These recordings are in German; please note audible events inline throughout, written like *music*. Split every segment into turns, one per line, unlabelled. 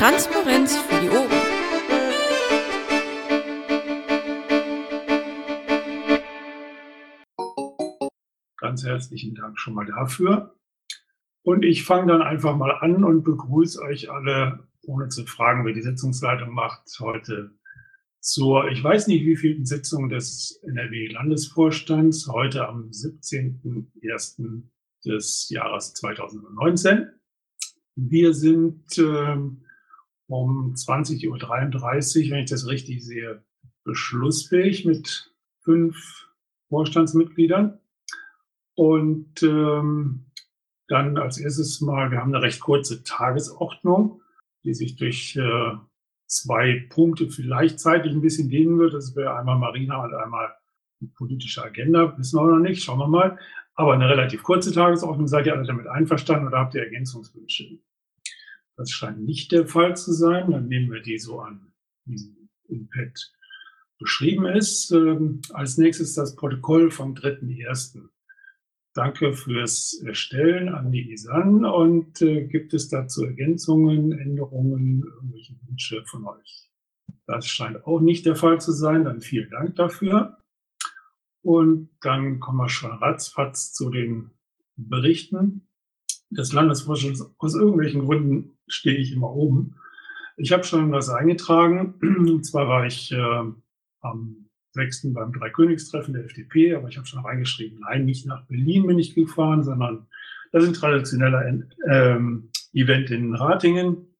Transparenz für die Ohren.
Ganz herzlichen Dank schon mal dafür. Und ich fange dann einfach mal an und begrüße euch alle, ohne zu fragen, wer die Sitzungsleitung macht, heute zur, ich weiß nicht, wie vielen Sitzung des NRW-Landesvorstands, heute am 17.01. des Jahres 2019. Wir sind äh, um 20.33 Uhr, wenn ich das richtig sehe, beschlussfähig mit fünf Vorstandsmitgliedern. Und ähm, dann als erstes mal, wir haben eine recht kurze Tagesordnung, die sich durch äh, zwei Punkte vielleicht zeitlich ein bisschen dehnen wird. Das wäre einmal Marina und einmal die politische Agenda. Wissen wir noch nicht, schauen wir mal. Aber eine relativ kurze Tagesordnung. Seid ihr alle damit einverstanden oder habt ihr Ergänzungswünsche? Das scheint nicht der Fall zu sein. Dann nehmen wir die so an, wie sie im Pad beschrieben ist. Ähm, als nächstes das Protokoll vom 3.1. Danke fürs Erstellen an die ISAN und äh, gibt es dazu Ergänzungen, Änderungen, irgendwelche Wünsche von euch? Das scheint auch nicht der Fall zu sein. Dann vielen Dank dafür. Und dann kommen wir schon ratzfatz zu den Berichten des Landesvorstands. Aus irgendwelchen Gründen stehe ich immer oben. Ich habe schon was eingetragen. Und zwar war ich äh, am 6. beim Dreikönigstreffen der FDP, aber ich habe schon reingeschrieben, nein, nicht nach Berlin bin ich gefahren, sondern das ist ein traditioneller ähm, Event in Ratingen,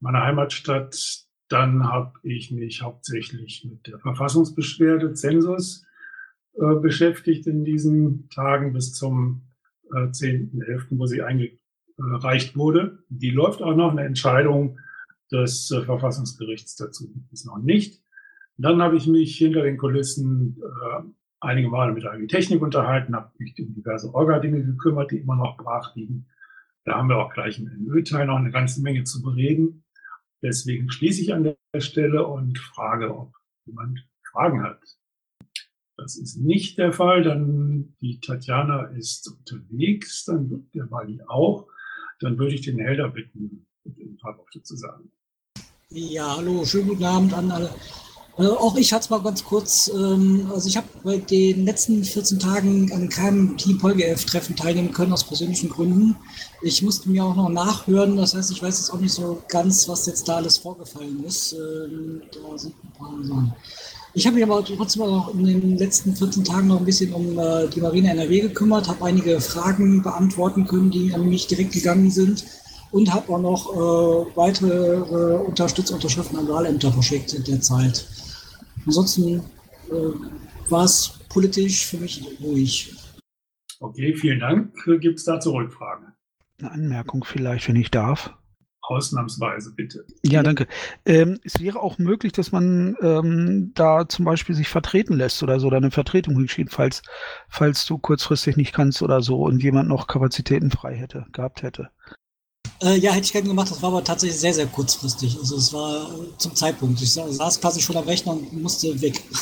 meiner Heimatstadt. Dann habe ich mich hauptsächlich mit der Verfassungsbeschwerde Zensus äh, beschäftigt in diesen Tagen bis zum äh, 10.11., wo sie eingereicht wurde. Die läuft auch noch. Eine Entscheidung des äh, Verfassungsgerichts dazu ist noch nicht. Dann habe ich mich hinter den Kulissen äh, einige Male mit der Technik unterhalten, habe mich um diverse Orga-Dinge gekümmert, die immer noch brach liegen. Da haben wir auch gleich im NÖ-Teil noch eine ganze Menge zu bereden. Deswegen schließe ich an der Stelle und frage, ob jemand Fragen hat. Das ist nicht der Fall. Dann die Tatjana ist unterwegs, dann der Wally auch. Dann würde ich den Helder bitten, ein paar Worte zu sagen.
Ja, hallo, schönen guten Abend an alle. Äh, auch ich hatte es mal ganz kurz, ähm, also ich habe bei den letzten 14 Tagen an keinem Team PolGF-Treffen teilnehmen können, aus persönlichen Gründen. Ich musste mir auch noch nachhören, das heißt, ich weiß jetzt auch nicht so ganz, was jetzt da alles vorgefallen ist. Ähm, da sind ein paar. Ich habe mich aber trotzdem auch in den letzten 14 Tagen noch ein bisschen um äh, die Marine NRW gekümmert, habe einige Fragen beantworten können, die an mich direkt gegangen sind und habe auch noch äh, weitere äh, Unterstützunterschriften an Wahlämter verschickt in der Zeit. Ansonsten äh, war es politisch für mich ruhig.
Okay, vielen Dank. Gibt es dazu Rückfragen?
Eine Anmerkung vielleicht, wenn ich darf.
Ausnahmsweise, bitte.
Ja, danke. Ähm, es wäre auch möglich, dass man ähm, da zum Beispiel sich vertreten lässt oder so, oder eine Vertretung hinschiebt, falls, falls du kurzfristig nicht kannst oder so und jemand noch Kapazitäten frei hätte, gehabt hätte.
Äh, ja, hätte ich gerne gemacht. Das war aber tatsächlich sehr, sehr kurzfristig. Also es war zum Zeitpunkt. Ich saß quasi schon am Rechner und musste weg. *laughs*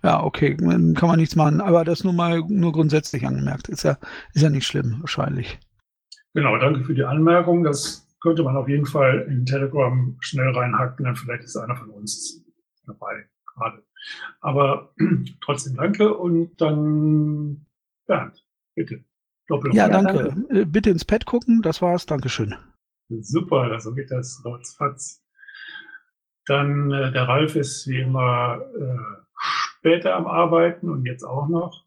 Ja, okay, dann kann man nichts machen. Aber das nur mal nur grundsätzlich angemerkt. Ist ja, ist ja nicht schlimm, wahrscheinlich.
Genau, danke für die Anmerkung. Das könnte man auf jeden Fall in Telegram schnell reinhacken. Dann vielleicht ist einer von uns dabei gerade. Aber *clears throat* trotzdem danke und dann Bernd, bitte.
Doppel ja, danke. danke. Äh, bitte ins Pad gucken, das war's. Dankeschön.
Super, so geht das ratzfatz. Dann äh, der Ralf ist wie immer äh, später am Arbeiten und jetzt auch noch.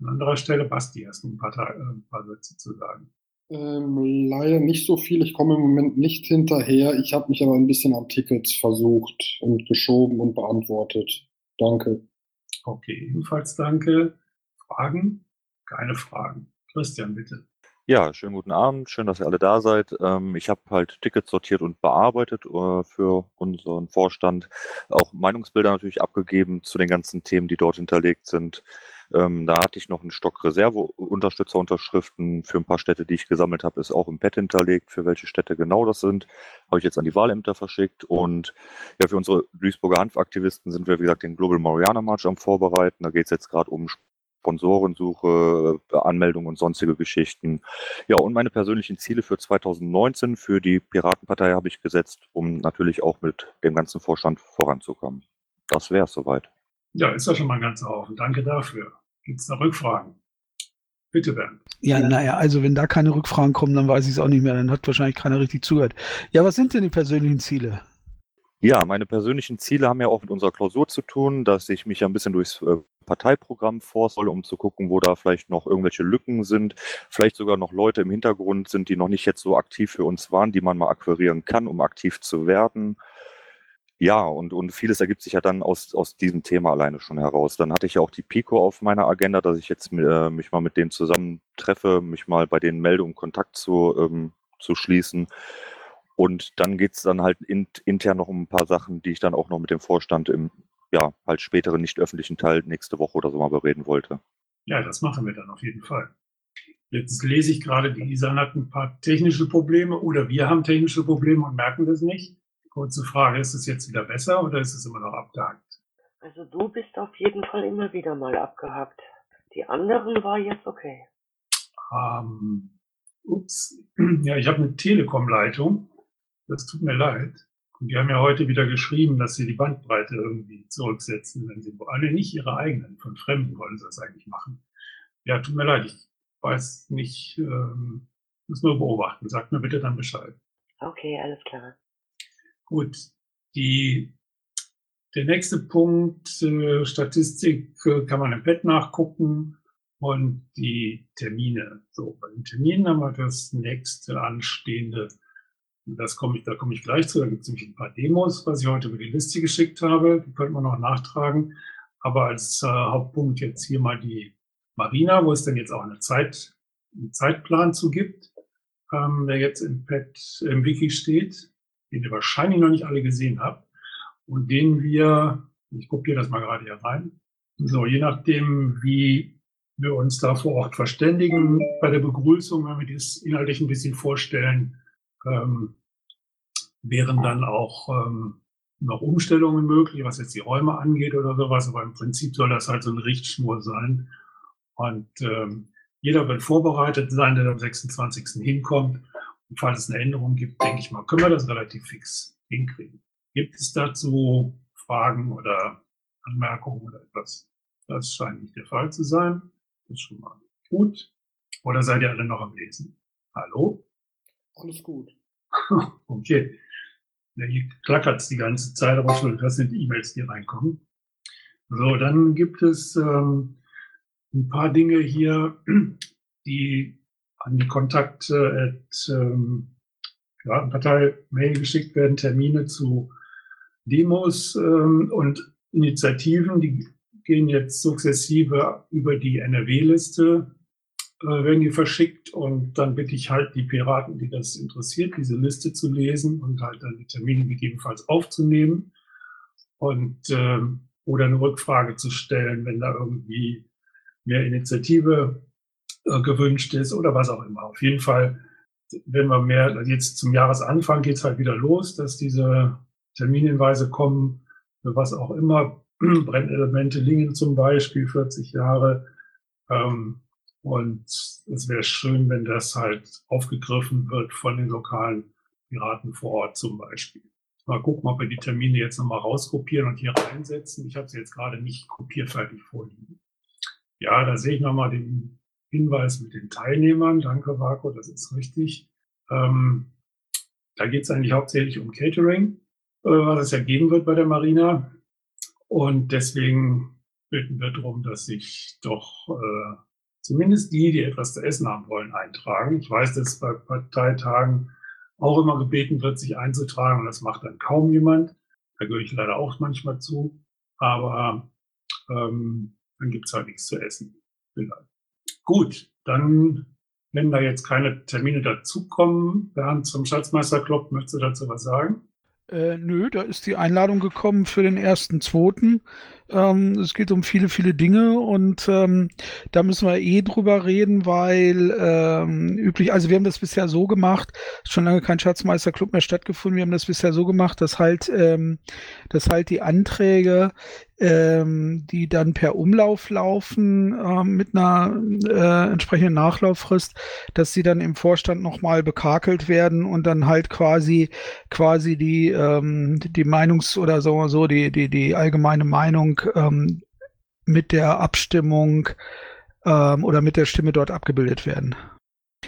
An anderer Stelle, Basti, hast du ein paar, äh, ein paar Sätze zu sagen?
Ähm, leider nicht so viel. Ich komme im Moment nicht hinterher. Ich habe mich aber ein bisschen an Tickets versucht und geschoben und beantwortet. Danke.
Okay, ebenfalls danke. Fragen? Keine Fragen. Christian, bitte.
Ja, schönen guten Abend. Schön, dass ihr alle da seid. Ähm, ich habe halt Tickets sortiert und bearbeitet äh, für unseren Vorstand. Auch Meinungsbilder natürlich abgegeben zu den ganzen Themen, die dort hinterlegt sind. Ähm, da hatte ich noch einen Stock Reserve-Unterstützerunterschriften für ein paar Städte, die ich gesammelt habe, ist auch im Pad hinterlegt, für welche Städte genau das sind. Habe ich jetzt an die Wahlämter verschickt. Und ja, für unsere Duisburger Hanfaktivisten sind wir, wie gesagt, den Global Mariana March am Vorbereiten. Da geht es jetzt gerade um Sponsorensuche, äh, Anmeldung und sonstige Geschichten. Ja, und meine persönlichen Ziele für 2019 für die Piratenpartei habe ich gesetzt, um natürlich auch mit dem ganzen Vorstand voranzukommen. Das wäre es soweit.
Ja, ist ja schon mal ein ganzer Haufen. Danke dafür. Gibt es da Rückfragen? Bitte, Bernd.
Ja, naja, also wenn da keine Rückfragen kommen, dann weiß ich es auch nicht mehr. Dann hat wahrscheinlich keiner richtig zugehört. Ja, was sind denn die persönlichen Ziele?
Ja, meine persönlichen Ziele haben ja auch mit unserer Klausur zu tun, dass ich mich ein bisschen durchs äh, Parteiprogramm vor soll, um zu gucken, wo da vielleicht noch irgendwelche Lücken sind, vielleicht sogar noch Leute im Hintergrund sind, die noch nicht jetzt so aktiv für uns waren, die man mal akquirieren kann, um aktiv zu werden. Ja, und, und vieles ergibt sich ja dann aus, aus diesem Thema alleine schon heraus. Dann hatte ich ja auch die Pico auf meiner Agenda, dass ich jetzt äh, mich mal mit denen zusammen treffe, mich mal bei denen melde, um Kontakt zu, ähm, zu schließen. Und dann geht es dann halt in, intern noch um ein paar Sachen, die ich dann auch noch mit dem Vorstand im ja, halt späteren nicht öffentlichen Teil nächste Woche oder so mal bereden wollte.
Ja, das machen wir dann auf jeden Fall. Jetzt lese ich gerade, die Isan hat ein paar technische Probleme oder wir haben technische Probleme und merken das nicht. Kurze Frage, ist es jetzt wieder besser oder ist es immer noch abgehakt?
Also du bist auf jeden Fall immer wieder mal abgehakt. Die anderen war jetzt okay.
Ähm, ups, *clears throat* ja, ich habe eine Telekom-Leitung das tut mir leid. Und die haben ja heute wieder geschrieben, dass sie die Bandbreite irgendwie zurücksetzen, wenn sie alle nicht ihre eigenen, von Fremden wollen sie das eigentlich machen. Ja, tut mir leid, ich weiß nicht, ähm, muss nur beobachten. Sagt mir bitte dann Bescheid.
Okay, alles klar.
Gut, die, der nächste Punkt, äh, Statistik, äh, kann man im Bett nachgucken und die Termine. So, bei den Terminen haben wir das nächste anstehende das komme ich, da komme ich gleich zu. Da gibt es nämlich ein paar Demos, was ich heute über die Liste geschickt habe. Die könnte man noch nachtragen. Aber als äh, Hauptpunkt jetzt hier mal die Marina, wo es dann jetzt auch eine Zeit, einen Zeitplan zu gibt, ähm, der jetzt im Pad, im Wiki steht, den ihr wahrscheinlich noch nicht alle gesehen habt und den wir, ich kopiere das mal gerade hier rein, so je nachdem, wie wir uns da vor Ort verständigen bei der Begrüßung, wenn wir das inhaltlich ein bisschen vorstellen, ähm, wären dann auch ähm, noch Umstellungen möglich, was jetzt die Räume angeht oder sowas. Aber im Prinzip soll das halt so eine Richtschnur sein. Und ähm, jeder wird vorbereitet sein, der am 26. hinkommt. Und falls es eine Änderung gibt, denke ich mal, können wir das relativ fix hinkriegen. Gibt es dazu Fragen oder Anmerkungen oder etwas? Das scheint nicht der Fall zu sein. Das ist schon mal gut. Oder seid ihr alle noch am Lesen? Hallo?
Alles gut. *laughs*
okay. Hier klackert es die ganze Zeit, aber schon, das sind E-Mails, die reinkommen. So, dann gibt es ähm, ein paar Dinge hier, *clears throat* die an die Kontakt äh, ähm, Piratenpartei-Mail geschickt werden, Termine zu Demos ähm, und Initiativen, die gehen jetzt sukzessive über die NRW-Liste werden die verschickt und dann bitte ich halt die Piraten, die das interessiert, diese Liste zu lesen und halt dann die Termine gegebenenfalls aufzunehmen und äh, oder eine Rückfrage zu stellen, wenn da irgendwie mehr Initiative äh, gewünscht ist oder was auch immer. Auf jeden Fall, wenn wir mehr, also jetzt zum Jahresanfang geht's halt wieder los, dass diese Terminhinweise kommen, für was auch immer, *clears throat* Brennelemente Lingen zum Beispiel, 40 Jahre, ähm, und es wäre schön, wenn das halt aufgegriffen wird von den lokalen Piraten vor Ort zum Beispiel. Mal gucken, ob wir die Termine jetzt nochmal rauskopieren und hier reinsetzen. Ich habe sie jetzt gerade nicht kopierfertig vorliegen. Ja, da sehe ich nochmal den Hinweis mit den Teilnehmern. Danke, Marco, das ist richtig. Ähm, da geht es eigentlich hauptsächlich um Catering, äh, was es ja geben wird bei der Marina. Und deswegen bitten wir darum, dass sich doch äh, zumindest die, die etwas zu essen haben wollen, eintragen. Ich weiß, dass bei Parteitagen auch immer gebeten wird, sich einzutragen und das macht dann kaum jemand. Da gehöre ich leider auch manchmal zu. Aber ähm, dann gibt's halt nichts zu essen. Vielleicht. Gut, dann, wenn da jetzt keine Termine dazukommen, Bernd zum Schatzmeisterclub, möchtest du dazu was sagen?
Äh, nö, da ist die Einladung gekommen für den ersten, zweiten. Ähm, es geht um viele, viele Dinge und ähm, da müssen wir eh drüber reden, weil ähm, üblich, also wir haben das bisher so gemacht, schon lange kein Schatzmeisterclub mehr stattgefunden, wir haben das bisher so gemacht, dass halt, ähm, dass halt die Anträge ähm, die dann per Umlauf laufen äh, mit einer äh, entsprechenden Nachlauffrist, dass sie dann im Vorstand nochmal bekakelt werden und dann halt quasi quasi die ähm, die Meinungs- oder so so die die die allgemeine Meinung ähm, mit der Abstimmung ähm, oder mit der Stimme dort abgebildet werden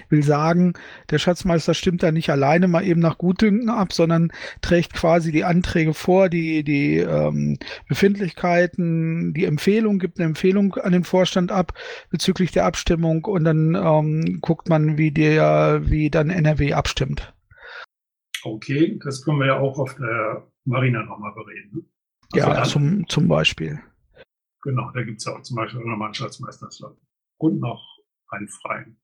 will sagen, der Schatzmeister stimmt da nicht alleine mal eben nach Gutdünken ab, sondern trägt quasi die Anträge vor, die, die ähm, Befindlichkeiten, die Empfehlung, gibt eine Empfehlung an den Vorstand ab bezüglich der Abstimmung und dann ähm, guckt man, wie der, wie dann NRW abstimmt.
Okay, das können wir ja auch auf der Marina nochmal bereden.
Also ja, zum, zum Beispiel.
Genau, da gibt es ja auch zum Beispiel auch nochmal einen Schatzmeisterslot. Und noch einen freien.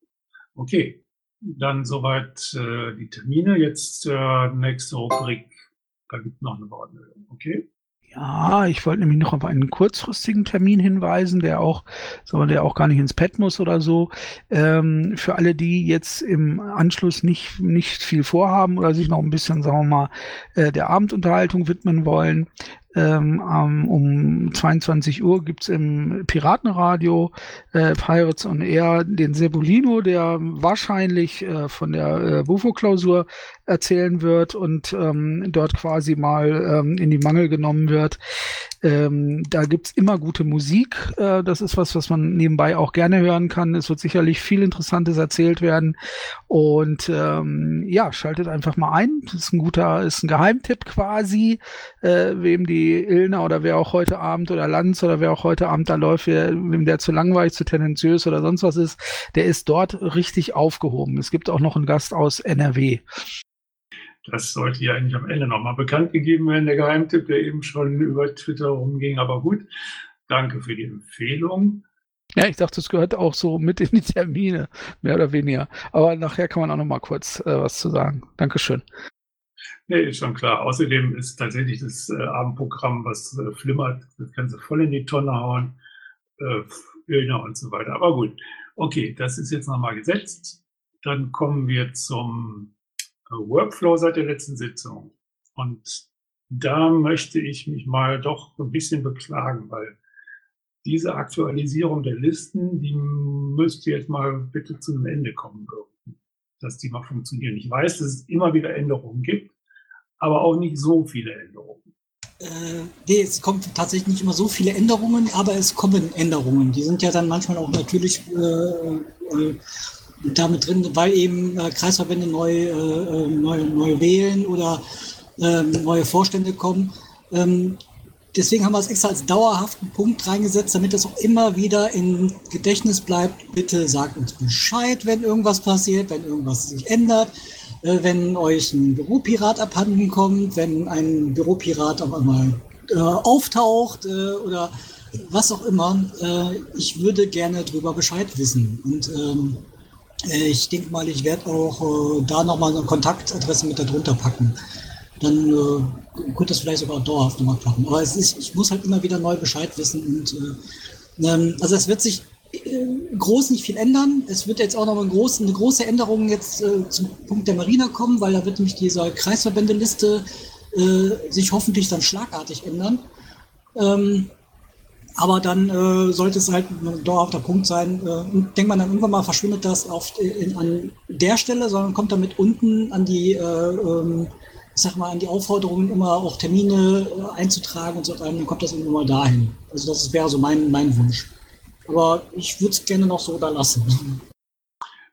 Okay, dann soweit äh, die Termine. Jetzt äh, nächste Rubrik. Da gibt es noch eine Wortmeldung. Okay.
Ja, ich wollte nämlich noch auf einen kurzfristigen Termin hinweisen, der auch, sagen der auch gar nicht ins Pad muss oder so. Ähm, für alle, die jetzt im Anschluss nicht, nicht viel vorhaben oder sich noch ein bisschen, sagen wir mal, äh, der Abendunterhaltung widmen wollen. Ähm, um 22 Uhr gibt's im Piratenradio äh, Pirates on Air den Sebulino, der wahrscheinlich äh, von der äh, Bufo-Klausur erzählen wird und ähm, dort quasi mal ähm, in die Mangel genommen wird. Ähm, da gibt's immer gute Musik. Äh, das ist was, was man nebenbei auch gerne hören kann. Es wird sicherlich viel Interessantes erzählt werden. Und ähm, ja, schaltet einfach mal ein. Das ist ein guter, ist ein Geheimtipp quasi, äh, wem die Ilna oder wer auch heute Abend oder Lanz oder wer auch heute Abend da läuft, wer, wem der zu langweilig, zu tendenziös oder sonst was ist, der ist dort richtig aufgehoben. Es gibt auch noch einen Gast aus NRW.
Das sollte ja eigentlich am Ende nochmal bekannt gegeben werden, der Geheimtipp, der eben schon über Twitter rumging. Aber gut, danke für die Empfehlung.
Ja, ich dachte, es gehört auch so mit in die Termine, mehr oder weniger. Aber nachher kann man auch noch mal kurz äh, was zu sagen. Dankeschön.
Nee, ist schon klar. Außerdem ist tatsächlich das äh, Abendprogramm, was äh, flimmert, das kannst du voll in die Tonne hauen, äh, Öner und so weiter. Aber gut, okay, das ist jetzt nochmal gesetzt. Dann kommen wir zum Workflow seit der letzten Sitzung. Und da möchte ich mich mal doch ein bisschen beklagen, weil diese Aktualisierung der Listen, die müsste jetzt mal bitte zum Ende kommen, dass die mal funktionieren. Ich weiß, dass es immer wieder Änderungen gibt, aber auch nicht so viele Änderungen.
Äh, nee, es kommt tatsächlich nicht immer so viele Änderungen, aber es kommen Änderungen. Die sind ja dann manchmal auch natürlich äh, äh, damit drin, weil eben äh, Kreisverbände neu, äh, äh, neu, neu wählen oder ähm, neue Vorstände kommen. Ähm, deswegen haben wir es extra als dauerhaften Punkt reingesetzt, damit es auch immer wieder im Gedächtnis bleibt. Bitte sagt uns Bescheid, wenn irgendwas passiert, wenn irgendwas sich ändert, wenn euch ein Büropirat abhanden kommt, wenn ein Büropirat auf einmal äh, auftaucht äh, oder was auch immer. Äh, ich würde gerne darüber Bescheid wissen. Und ähm, äh, ich denke mal, ich werde auch äh, da nochmal eine Kontaktadresse mit darunter packen. Dann äh, könnte das vielleicht sogar dauerhaft nochmal klappen. Aber es ist, ich muss halt immer wieder neu Bescheid wissen. Und, äh, ähm, also es wird sich äh, groß nicht viel ändern. Es wird jetzt auch noch eine große, eine große Änderung jetzt äh, zum Punkt der Marina kommen, weil da wird nämlich diese Kreisverbändeliste äh, sich hoffentlich dann schlagartig ändern. Ähm, aber dann äh, sollte es halt ein dauerhafter Punkt sein. Äh, denkt man dann irgendwann mal, verschwindet das auf, in, an der Stelle, sondern kommt damit unten an die, äh, ähm, ich sag mal, an die Aufforderungen, immer auch Termine äh, einzutragen und so weiter. Dann kommt das irgendwann mal dahin. Also das wäre so mein, mein Wunsch. Aber ich würde es gerne noch so da lassen.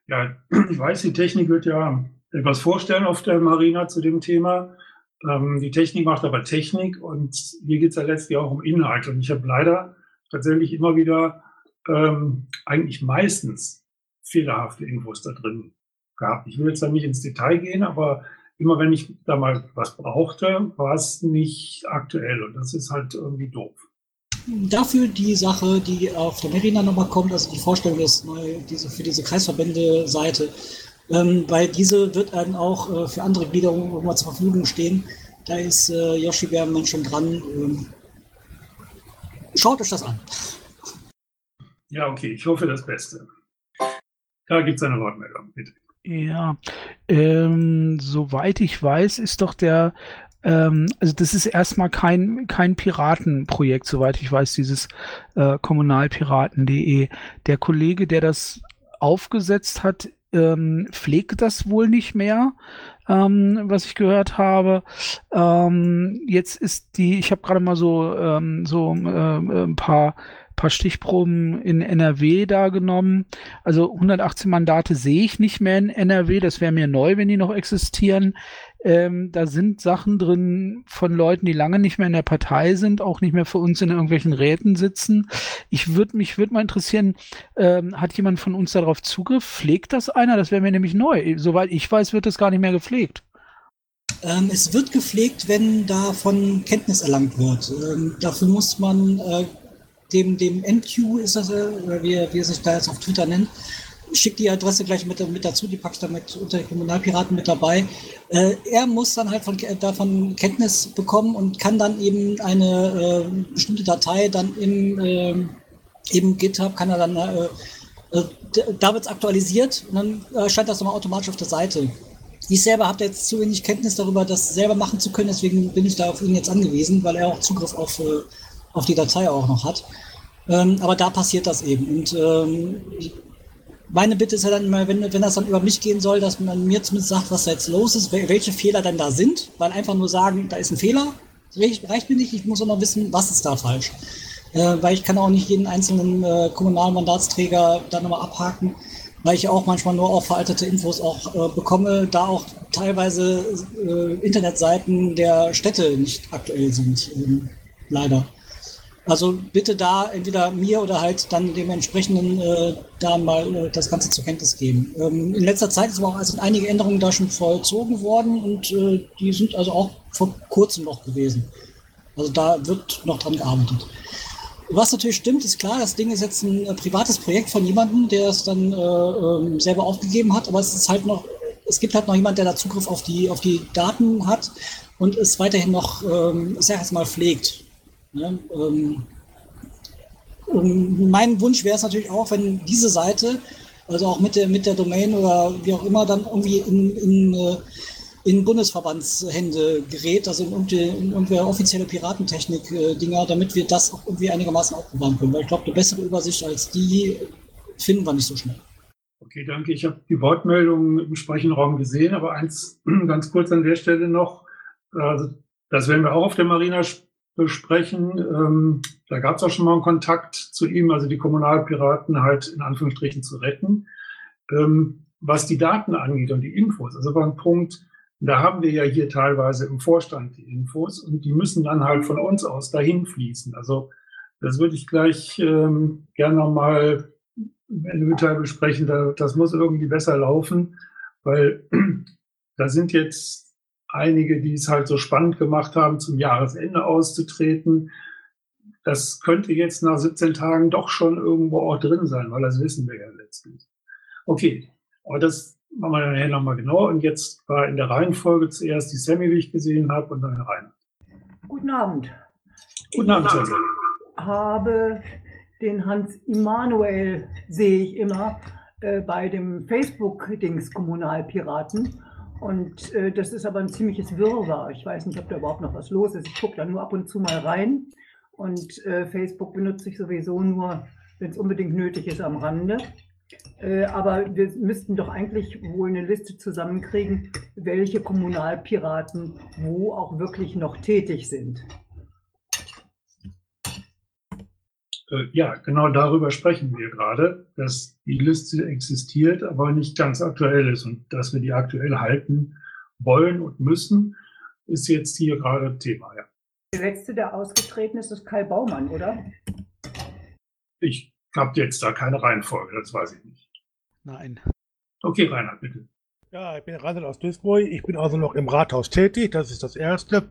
Ja, *clears throat* ich weiß, die Technik wird ja etwas vorstellen auf der Marina zu dem Thema. Ähm, die Technik macht aber Technik und hier geht es ja letztlich auch um Inhalt. Und ich habe leider tatsächlich immer wieder ähm, eigentlich meistens fehlerhafte Infos da drin gehabt. Ich will jetzt da nicht ins Detail gehen, aber immer wenn ich da mal was brauchte, war es nicht aktuell und das ist halt irgendwie doof.
Dafür die Sache, die auf der Merina nochmal kommt, also die Vorstellung ist neu, diese, für diese Kreisverbände-Seite, ähm, weil diese wird dann auch äh, für andere Gliederungen irgendwann zur Verfügung stehen. Da ist äh, Yoshi Bärmann schon dran. Ähm, schaut euch das an.
Ja, okay, ich hoffe das Beste. Da gibt es eine Wortmeldung, bitte.
Ja, ähm, soweit ich weiß, ist doch der, ähm, also das ist erstmal kein, kein Piratenprojekt, soweit ich weiß, dieses äh, kommunalpiraten.de. Der Kollege, der das aufgesetzt hat, ähm, pflegt das wohl nicht mehr, ähm, was ich gehört habe. Ähm, jetzt ist die, ich habe gerade mal so, ähm, so äh, ein paar paar Stichproben in NRW da genommen. Also 118 Mandate sehe ich nicht mehr in NRW. Das wäre mir neu, wenn die noch existieren. Ähm, da sind Sachen drin von Leuten, die lange nicht mehr in der Partei sind, auch nicht mehr für uns in irgendwelchen Räten sitzen. Ich würde mich würde mal interessieren, ähm, hat jemand von uns darauf Zugriff? Pflegt das einer? Das wäre mir nämlich neu. Soweit ich weiß, wird das gar nicht mehr gepflegt.
Ähm, es wird gepflegt, wenn davon Kenntnis erlangt wird. Ähm, dafür muss man äh, dem, dem MQ ist das, äh, wie, wie er sich da jetzt auf Twitter nennt, schickt die Adresse gleich mit, mit dazu, die packe ich damit unter die Kommunalpiraten mit dabei. Äh, er muss dann halt von, davon Kenntnis bekommen und kann dann eben eine äh, bestimmte Datei dann im, äh, im GitHub, kann er dann, äh, äh, da wird es aktualisiert und dann erscheint das nochmal automatisch auf der Seite. Ich selber habe jetzt zu wenig Kenntnis darüber, das selber machen zu können, deswegen bin ich da auf ihn jetzt angewiesen, weil er auch Zugriff auf auf die Datei auch noch hat. Ähm, aber da passiert das eben. Und ähm, meine Bitte ist ja dann immer, wenn, wenn das dann über mich gehen soll, dass man mir zumindest sagt, was da jetzt los ist, welche Fehler denn da sind, weil einfach nur sagen, da ist ein Fehler, reicht, mir nicht, ich muss auch noch wissen, was ist da falsch. Äh, weil ich kann auch nicht jeden einzelnen äh, kommunalen Mandatsträger da nochmal abhaken, weil ich auch manchmal nur auch veraltete Infos auch äh, bekomme, da auch teilweise äh, Internetseiten der Städte nicht aktuell sind, ähm, leider. Also bitte da entweder mir oder halt dann dem entsprechenden äh, da mal äh, das Ganze zur Kenntnis geben. Ähm, in letzter Zeit aber auch also einige Änderungen da schon vollzogen worden und äh, die sind also auch vor kurzem noch gewesen. Also da wird noch dran gearbeitet. Was natürlich stimmt, ist klar, das Ding ist jetzt ein äh, privates Projekt von jemandem, der es dann äh, ähm, selber aufgegeben hat, aber es ist halt noch, es gibt halt noch jemand, der da Zugriff auf die, auf die Daten hat und es weiterhin noch, ähm, ich sag jetzt mal, pflegt. Ne? Ähm, mein Wunsch wäre es natürlich auch, wenn diese Seite, also auch mit der, mit der Domain oder wie auch immer, dann irgendwie in, in, äh, in Bundesverbandshände gerät, also in, in irgendwelche offizielle Piratentechnik-Dinger, damit wir das auch irgendwie einigermaßen aufbewahren können. Weil ich glaube, eine bessere Übersicht als die finden wir nicht so schnell.
Okay, danke. Ich habe die Wortmeldung im Sprechenraum gesehen, aber eins *clears throat* ganz kurz an der Stelle noch. Also, das werden wir auch auf der Marina besprechen. Ähm, da gab es auch schon mal einen Kontakt zu ihm, also die Kommunalpiraten halt in Anführungsstrichen zu retten. Ähm, was die Daten angeht und die Infos, also war ein Punkt, da haben wir ja hier teilweise im Vorstand die Infos und die müssen dann halt von uns aus dahin fließen. Also das würde ich gleich ähm, gerne nochmal in Detail besprechen. Da, das muss irgendwie besser laufen, weil *clears throat* da sind jetzt einige, die es halt so spannend gemacht haben, zum Jahresende auszutreten. Das könnte jetzt nach 17 Tagen doch schon irgendwo auch drin sein, weil das wissen wir ja letztlich. Okay, aber das machen wir dann nachher nochmal genau. Und jetzt war in der Reihenfolge zuerst die Sammy, wie ich gesehen habe, und dann Rainer.
Guten Abend.
Guten Abend,
Sammy. Ich habe den Hans Immanuel, sehe ich immer, äh, bei dem Facebook-Dings Kommunalpiraten. Und äh, das ist aber ein ziemliches Wirrwarr. Ich weiß nicht, ob da überhaupt noch was los ist. Ich gucke da nur ab und zu mal rein. Und äh, Facebook benutze ich sowieso nur, wenn es unbedingt nötig ist, am Rande. Äh, aber wir müssten doch eigentlich wohl eine Liste zusammenkriegen, welche Kommunalpiraten wo auch wirklich noch tätig sind.
Äh, ja, genau darüber sprechen wir gerade, dass die Liste existiert, aber nicht ganz aktuell ist und dass wir die aktuell halten wollen und müssen, ist jetzt hier gerade Thema. Ja.
Der letzte, der ausgetreten ist, ist Kai Baumann, oder?
Ich habe jetzt da keine Reihenfolge, das weiß ich nicht.
Nein.
Okay, Reinhard, bitte.
Ja, ich bin Reinhard aus Duisburg. Ich bin also noch im Rathaus tätig. Das ist das Erste.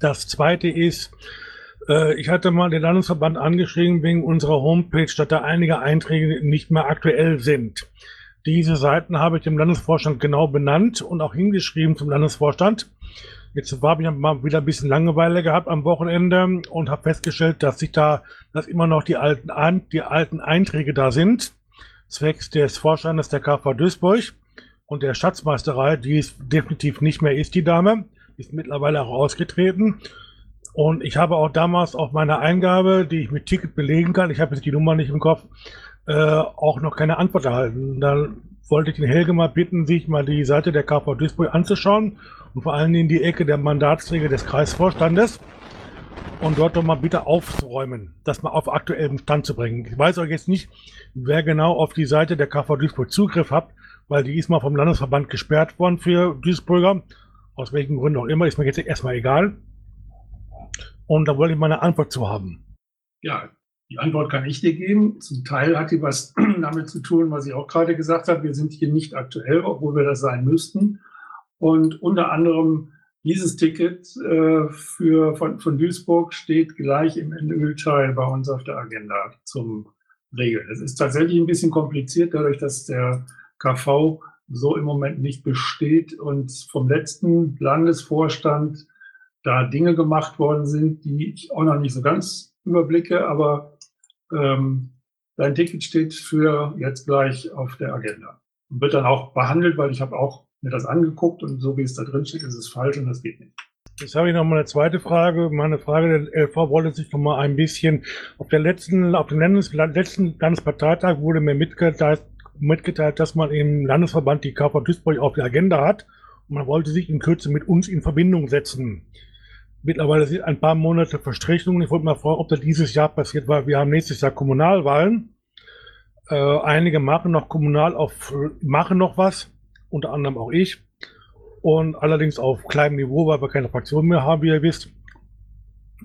Das Zweite ist, äh, ich hatte mal den Landesverband angeschrieben wegen unserer Homepage, dass da einige Einträge nicht mehr aktuell sind. Diese Seiten habe ich dem Landesvorstand genau benannt und auch hingeschrieben zum Landesvorstand. Jetzt habe ich mal wieder ein bisschen Langeweile gehabt am Wochenende und habe festgestellt, dass sich da, dass immer noch die alten, die alten Einträge da sind, zwecks des Vorstandes der KV Duisburg und der Schatzmeisterei, die es definitiv nicht mehr ist, die Dame, ist mittlerweile auch ausgetreten. Und ich habe auch damals auf meine Eingabe, die ich mit Ticket belegen kann, ich habe jetzt die Nummer nicht im Kopf, äh, auch noch keine Antwort erhalten. Dann wollte ich den Helge mal bitten, sich mal die Seite der KV Duisburg anzuschauen und vor allen Dingen die Ecke der Mandatsträger des Kreisvorstandes und dort doch mal bitte aufzuräumen, das mal auf aktuellen Stand zu bringen. Ich weiß auch jetzt nicht, wer genau auf die Seite der KV Duisburg Zugriff hat, weil die ist mal vom Landesverband gesperrt worden für Duisburger. Aus welchen Gründen auch immer, ist mir jetzt erstmal egal. Und da wollte ich mal eine Antwort zu haben.
Ja, die Antwort kann ich dir geben. Zum Teil hat die was *clears throat* damit zu tun, was ich auch gerade gesagt habe. Wir sind hier nicht aktuell, obwohl wir das sein müssten. Und unter anderem dieses Ticket äh, für, von, von Duisburg steht gleich im Endölteil bei uns auf der Agenda zum Regeln. Es ist tatsächlich ein bisschen kompliziert, dadurch, dass der KV so im Moment nicht besteht und vom letzten Landesvorstand da Dinge gemacht worden sind, die ich auch noch nicht so ganz überblicke, aber ähm, dein Ticket steht für jetzt gleich auf der Agenda und wird dann auch behandelt, weil ich habe auch mir das angeguckt und so wie es da drin steht, ist es falsch und das geht nicht.
Jetzt habe ich noch mal eine zweite Frage. Meine Frage der LV wollte sich noch mal ein bisschen auf der letzten, auf dem Landes, letzten Landesparteitag wurde mir mitgeteilt, mitgeteilt, dass man im Landesverband die KV Duisburg auf der Agenda hat und man wollte sich in Kürze mit uns in Verbindung setzen. Mittlerweile sind ein paar Monate verstrichen und ich wollte mal fragen, ob das dieses Jahr passiert war. Wir haben nächstes Jahr Kommunalwahlen. Äh, einige machen noch kommunal auf, machen noch was, unter anderem auch ich. Und allerdings auf kleinem Niveau, weil wir keine Fraktion mehr haben, wie ihr wisst.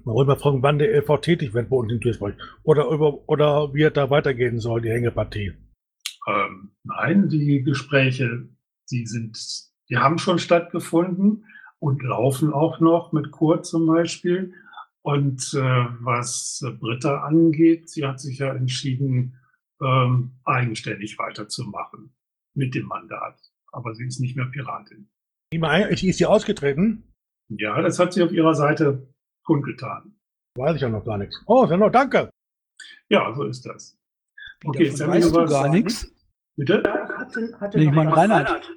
Man wollte mal fragen, wann der LV tätig wird bei uns in Duisburg. Oder, über, oder wie es da weitergehen soll, die Hängepartie.
Ähm, nein, die Gespräche, die sind, die haben schon stattgefunden und laufen auch noch mit Kurt zum Beispiel. Und äh, was Britta angeht, sie hat sich ja entschieden, ähm, eigenständig weiterzumachen mit dem Mandat. Aber sie ist nicht mehr Piratin.
Ist sie ausgetreten?
Ja, das hat sie auf ihrer Seite kundgetan.
Weiß ich ja noch gar nichts. Oh, Sandro, danke.
Ja, so ist das.
Okay, jetzt haben wir noch was gar nichts.
Bitte?
Hatte, hatte
Nee, ich meine. Reinhard.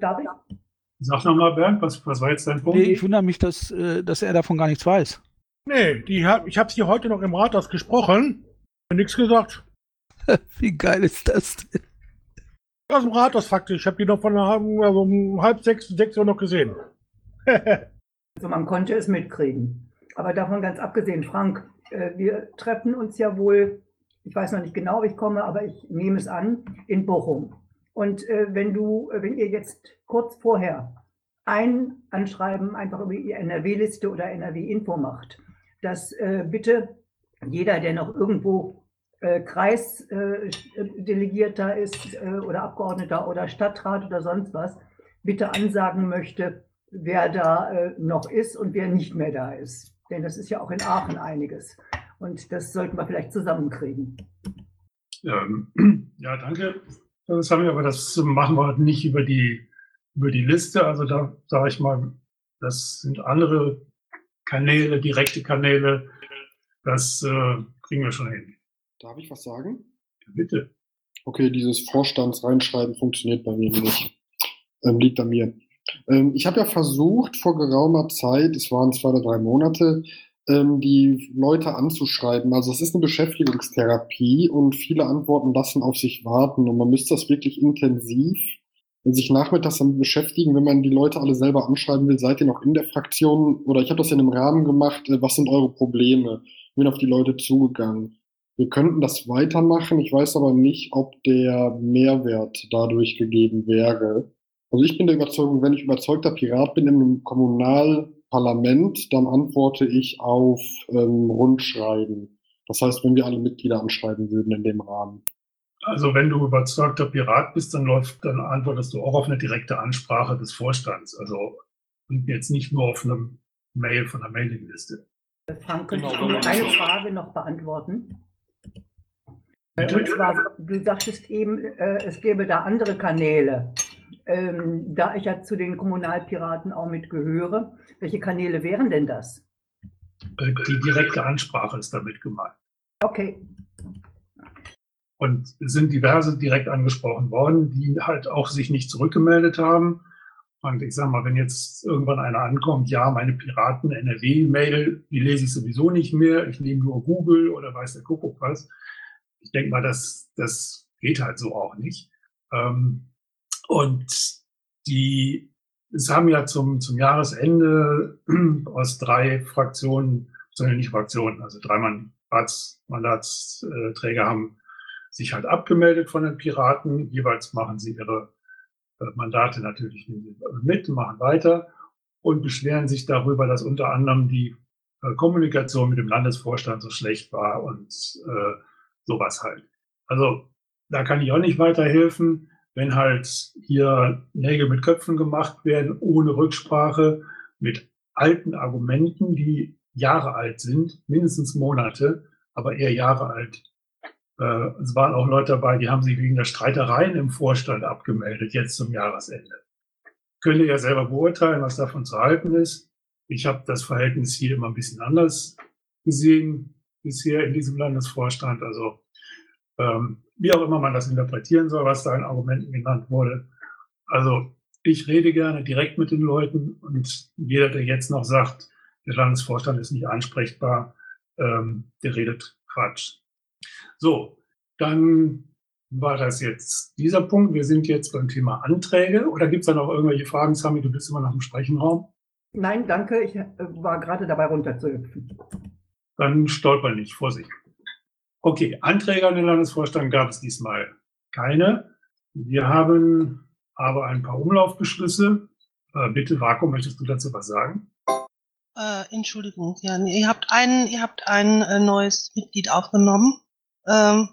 Darf ich?
Sag nochmal, Bernd, was, was war jetzt dein Punkt?
Nee, ich wundere mich, dass, äh, dass er davon gar nichts weiß.
Nee, die ich habe sie heute noch im Rathaus gesprochen. Nichts gesagt. *laughs*
Wie geil ist das denn?
Aus dem Rathaus faktisch. Ich habe die noch von also um halb sechs, sechs Uhr noch gesehen. *laughs*
Also man konnte es mitkriegen. Aber davon ganz abgesehen, Frank, äh, wir treffen uns ja wohl, ich weiß noch nicht genau, wie ich komme, aber ich nehme es an, in Bochum. Und äh, wenn du, äh, wenn ihr jetzt kurz vorher ein Anschreiben einfach über die NRW-Liste oder NRW-Info macht, dass äh, bitte jeder, der noch irgendwo äh, Kreisdelegierter ist äh, oder Abgeordneter oder Stadtrat oder sonst was, bitte ansagen möchte, wer da äh, noch ist und wer nicht mehr da ist. Denn das ist ja auch in Aachen einiges. Und das sollten wir vielleicht zusammenkriegen.
Ähm, *clears throat* ja, danke. Das haben wir, aber das machen wir nicht über die, über die Liste. Also da sage ich mal, das sind andere Kanäle, direkte Kanäle. Das äh, kriegen wir schon hin.
Darf ich was sagen?
Bitte.
Okay, dieses Vorstandsreinschreiben funktioniert bei mir nicht. Ähm, liegt an mir. Ähm, ich habe ja versucht, vor geraumer Zeit, es waren zwei oder drei Monate, die Leute anzuschreiben. Also es ist eine Beschäftigungstherapie und viele Antworten lassen auf sich warten und man müsste das wirklich intensiv sich nachmittags damit beschäftigen, wenn man die Leute alle selber anschreiben will, seid ihr noch in der Fraktion oder ich habe das in einem Rahmen gemacht, äh, was sind eure Probleme? Bin auf die Leute zugegangen. Wir könnten das weitermachen, ich weiß aber nicht, ob der Mehrwert dadurch gegeben wäre. Also ich bin der Überzeugung, wenn ich überzeugter Pirat bin im Kommunalparlament, dann antworte ich auf ähm, Rundschreiben. Das heißt, wenn wir alle Mitglieder anschreiben würden in dem Rahmen.
Also wenn du überzeugter Pirat bist, dann läuft, dann antwortest du auch auf eine direkte Ansprache des Vorstands. Also und jetzt nicht nur auf eine Mail von der Mailingliste.
Frank, könntest
Genau, genau.
eine Frage noch beantworten?
Bitte?
Und zwar, du sagtest eben, äh, es gäbe da andere Kanäle. Ähm, da ich ja zu den Kommunalpiraten auch mit gehöre, welche Kanäle wären denn das?
Äh, die direkte Ansprache ist damit gemeint.
Okay.
Und es sind diverse direkt angesprochen worden, die halt auch sich nicht zurückgemeldet haben. Und ich sage mal, wenn jetzt irgendwann einer ankommt, ja, meine Piraten NRW-Mail, die lese ich sowieso nicht mehr, ich nehme nur Google oder weiß der Kuckuck was. Ich denke mal, das, das geht halt so auch nicht. Ähm, und die, es haben ja zum, zum Jahresende *clears throat* aus drei Fraktionen, sondern nicht Fraktionen, also drei Mandats, Mandatsträger haben sich halt abgemeldet von den Piraten. Jeweils machen sie ihre äh, Mandate natürlich mit, machen weiter und beschweren sich darüber, dass unter anderem die äh, Kommunikation mit dem Landesvorstand so schlecht war und äh, sowas halt. Also da kann ich auch nicht weiterhelfen, wenn halt hier Nägel mit Köpfen gemacht werden, ohne Rücksprache, mit alten Argumenten, die Jahre alt sind, mindestens Monate, aber eher Jahre alt. Äh, es waren auch Leute dabei, die haben sich wegen der Streitereien im Vorstand abgemeldet, jetzt zum Jahresende. Könnt ihr ja selber beurteilen, was davon zu halten ist. Ich habe das Verhältnis hier immer ein bisschen anders gesehen bisher in diesem Landesvorstand. Also ähm, wie auch immer man das interpretieren soll, was da in Argumenten genannt wurde. Also ich rede gerne direkt mit den Leuten und jeder, der jetzt noch sagt, der Landesvorstand ist nicht ansprechbar, ähm, der redet Quatsch. So, dann war das jetzt dieser Punkt. Wir sind jetzt beim Thema Anträge. Oder gibt es da noch irgendwelche Fragen, Sami? Du bist immer noch im Sprechenraum.
Nein, danke. Ich äh, war gerade dabei runterzuhüpfen.
Dann stolper nicht. Vorsicht. Okay, Anträge an den Landesvorstand gab es diesmal keine. Wir haben aber ein paar Umlaufbeschlüsse. Äh, bitte, Vakuum, möchtest du dazu was sagen?
Äh, Entschuldigung, ja, ihr habt ein, ihr habt ein äh, neues Mitglied aufgenommen ähm,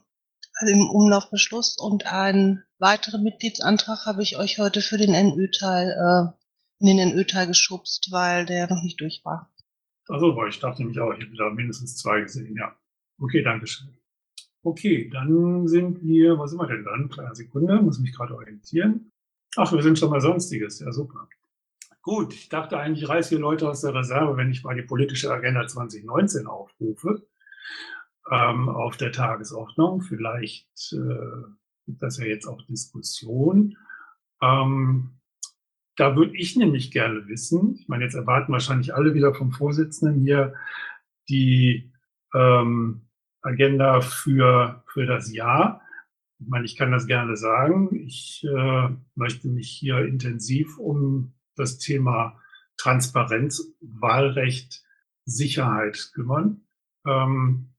also im Umlaufbeschluss und einen weiteren Mitgliedsantrag habe ich euch heute für den NÖ-Teil äh, in den NÖ-Teil geschubst, weil der noch nicht durch war.
Also, ich dachte nämlich auch, ich hätte da mindestens zwei gesehen, ja. Okay, danke schön. Okay, dann sind wir, was sind wir denn dann? Kleine Sekunde, muss mich gerade orientieren. Ach, wir sind schon mal Sonstiges, ja super. Gut, ich dachte eigentlich, ich reiße hier Leute aus der Reserve, wenn ich mal die politische Agenda 2019 aufrufe ähm, auf der Tagesordnung. Vielleicht äh, gibt das ja jetzt auch Diskussion. Ähm, da würde ich nämlich gerne wissen, ich meine, jetzt erwarten wahrscheinlich alle wieder vom Vorsitzenden hier die ähm, Agenda für, für das Jahr. Ich meine, ich kann das gerne sagen. Ich äh, möchte mich hier intensiv um das Thema Transparenz, Wahlrecht, Sicherheit kümmern. Ähm,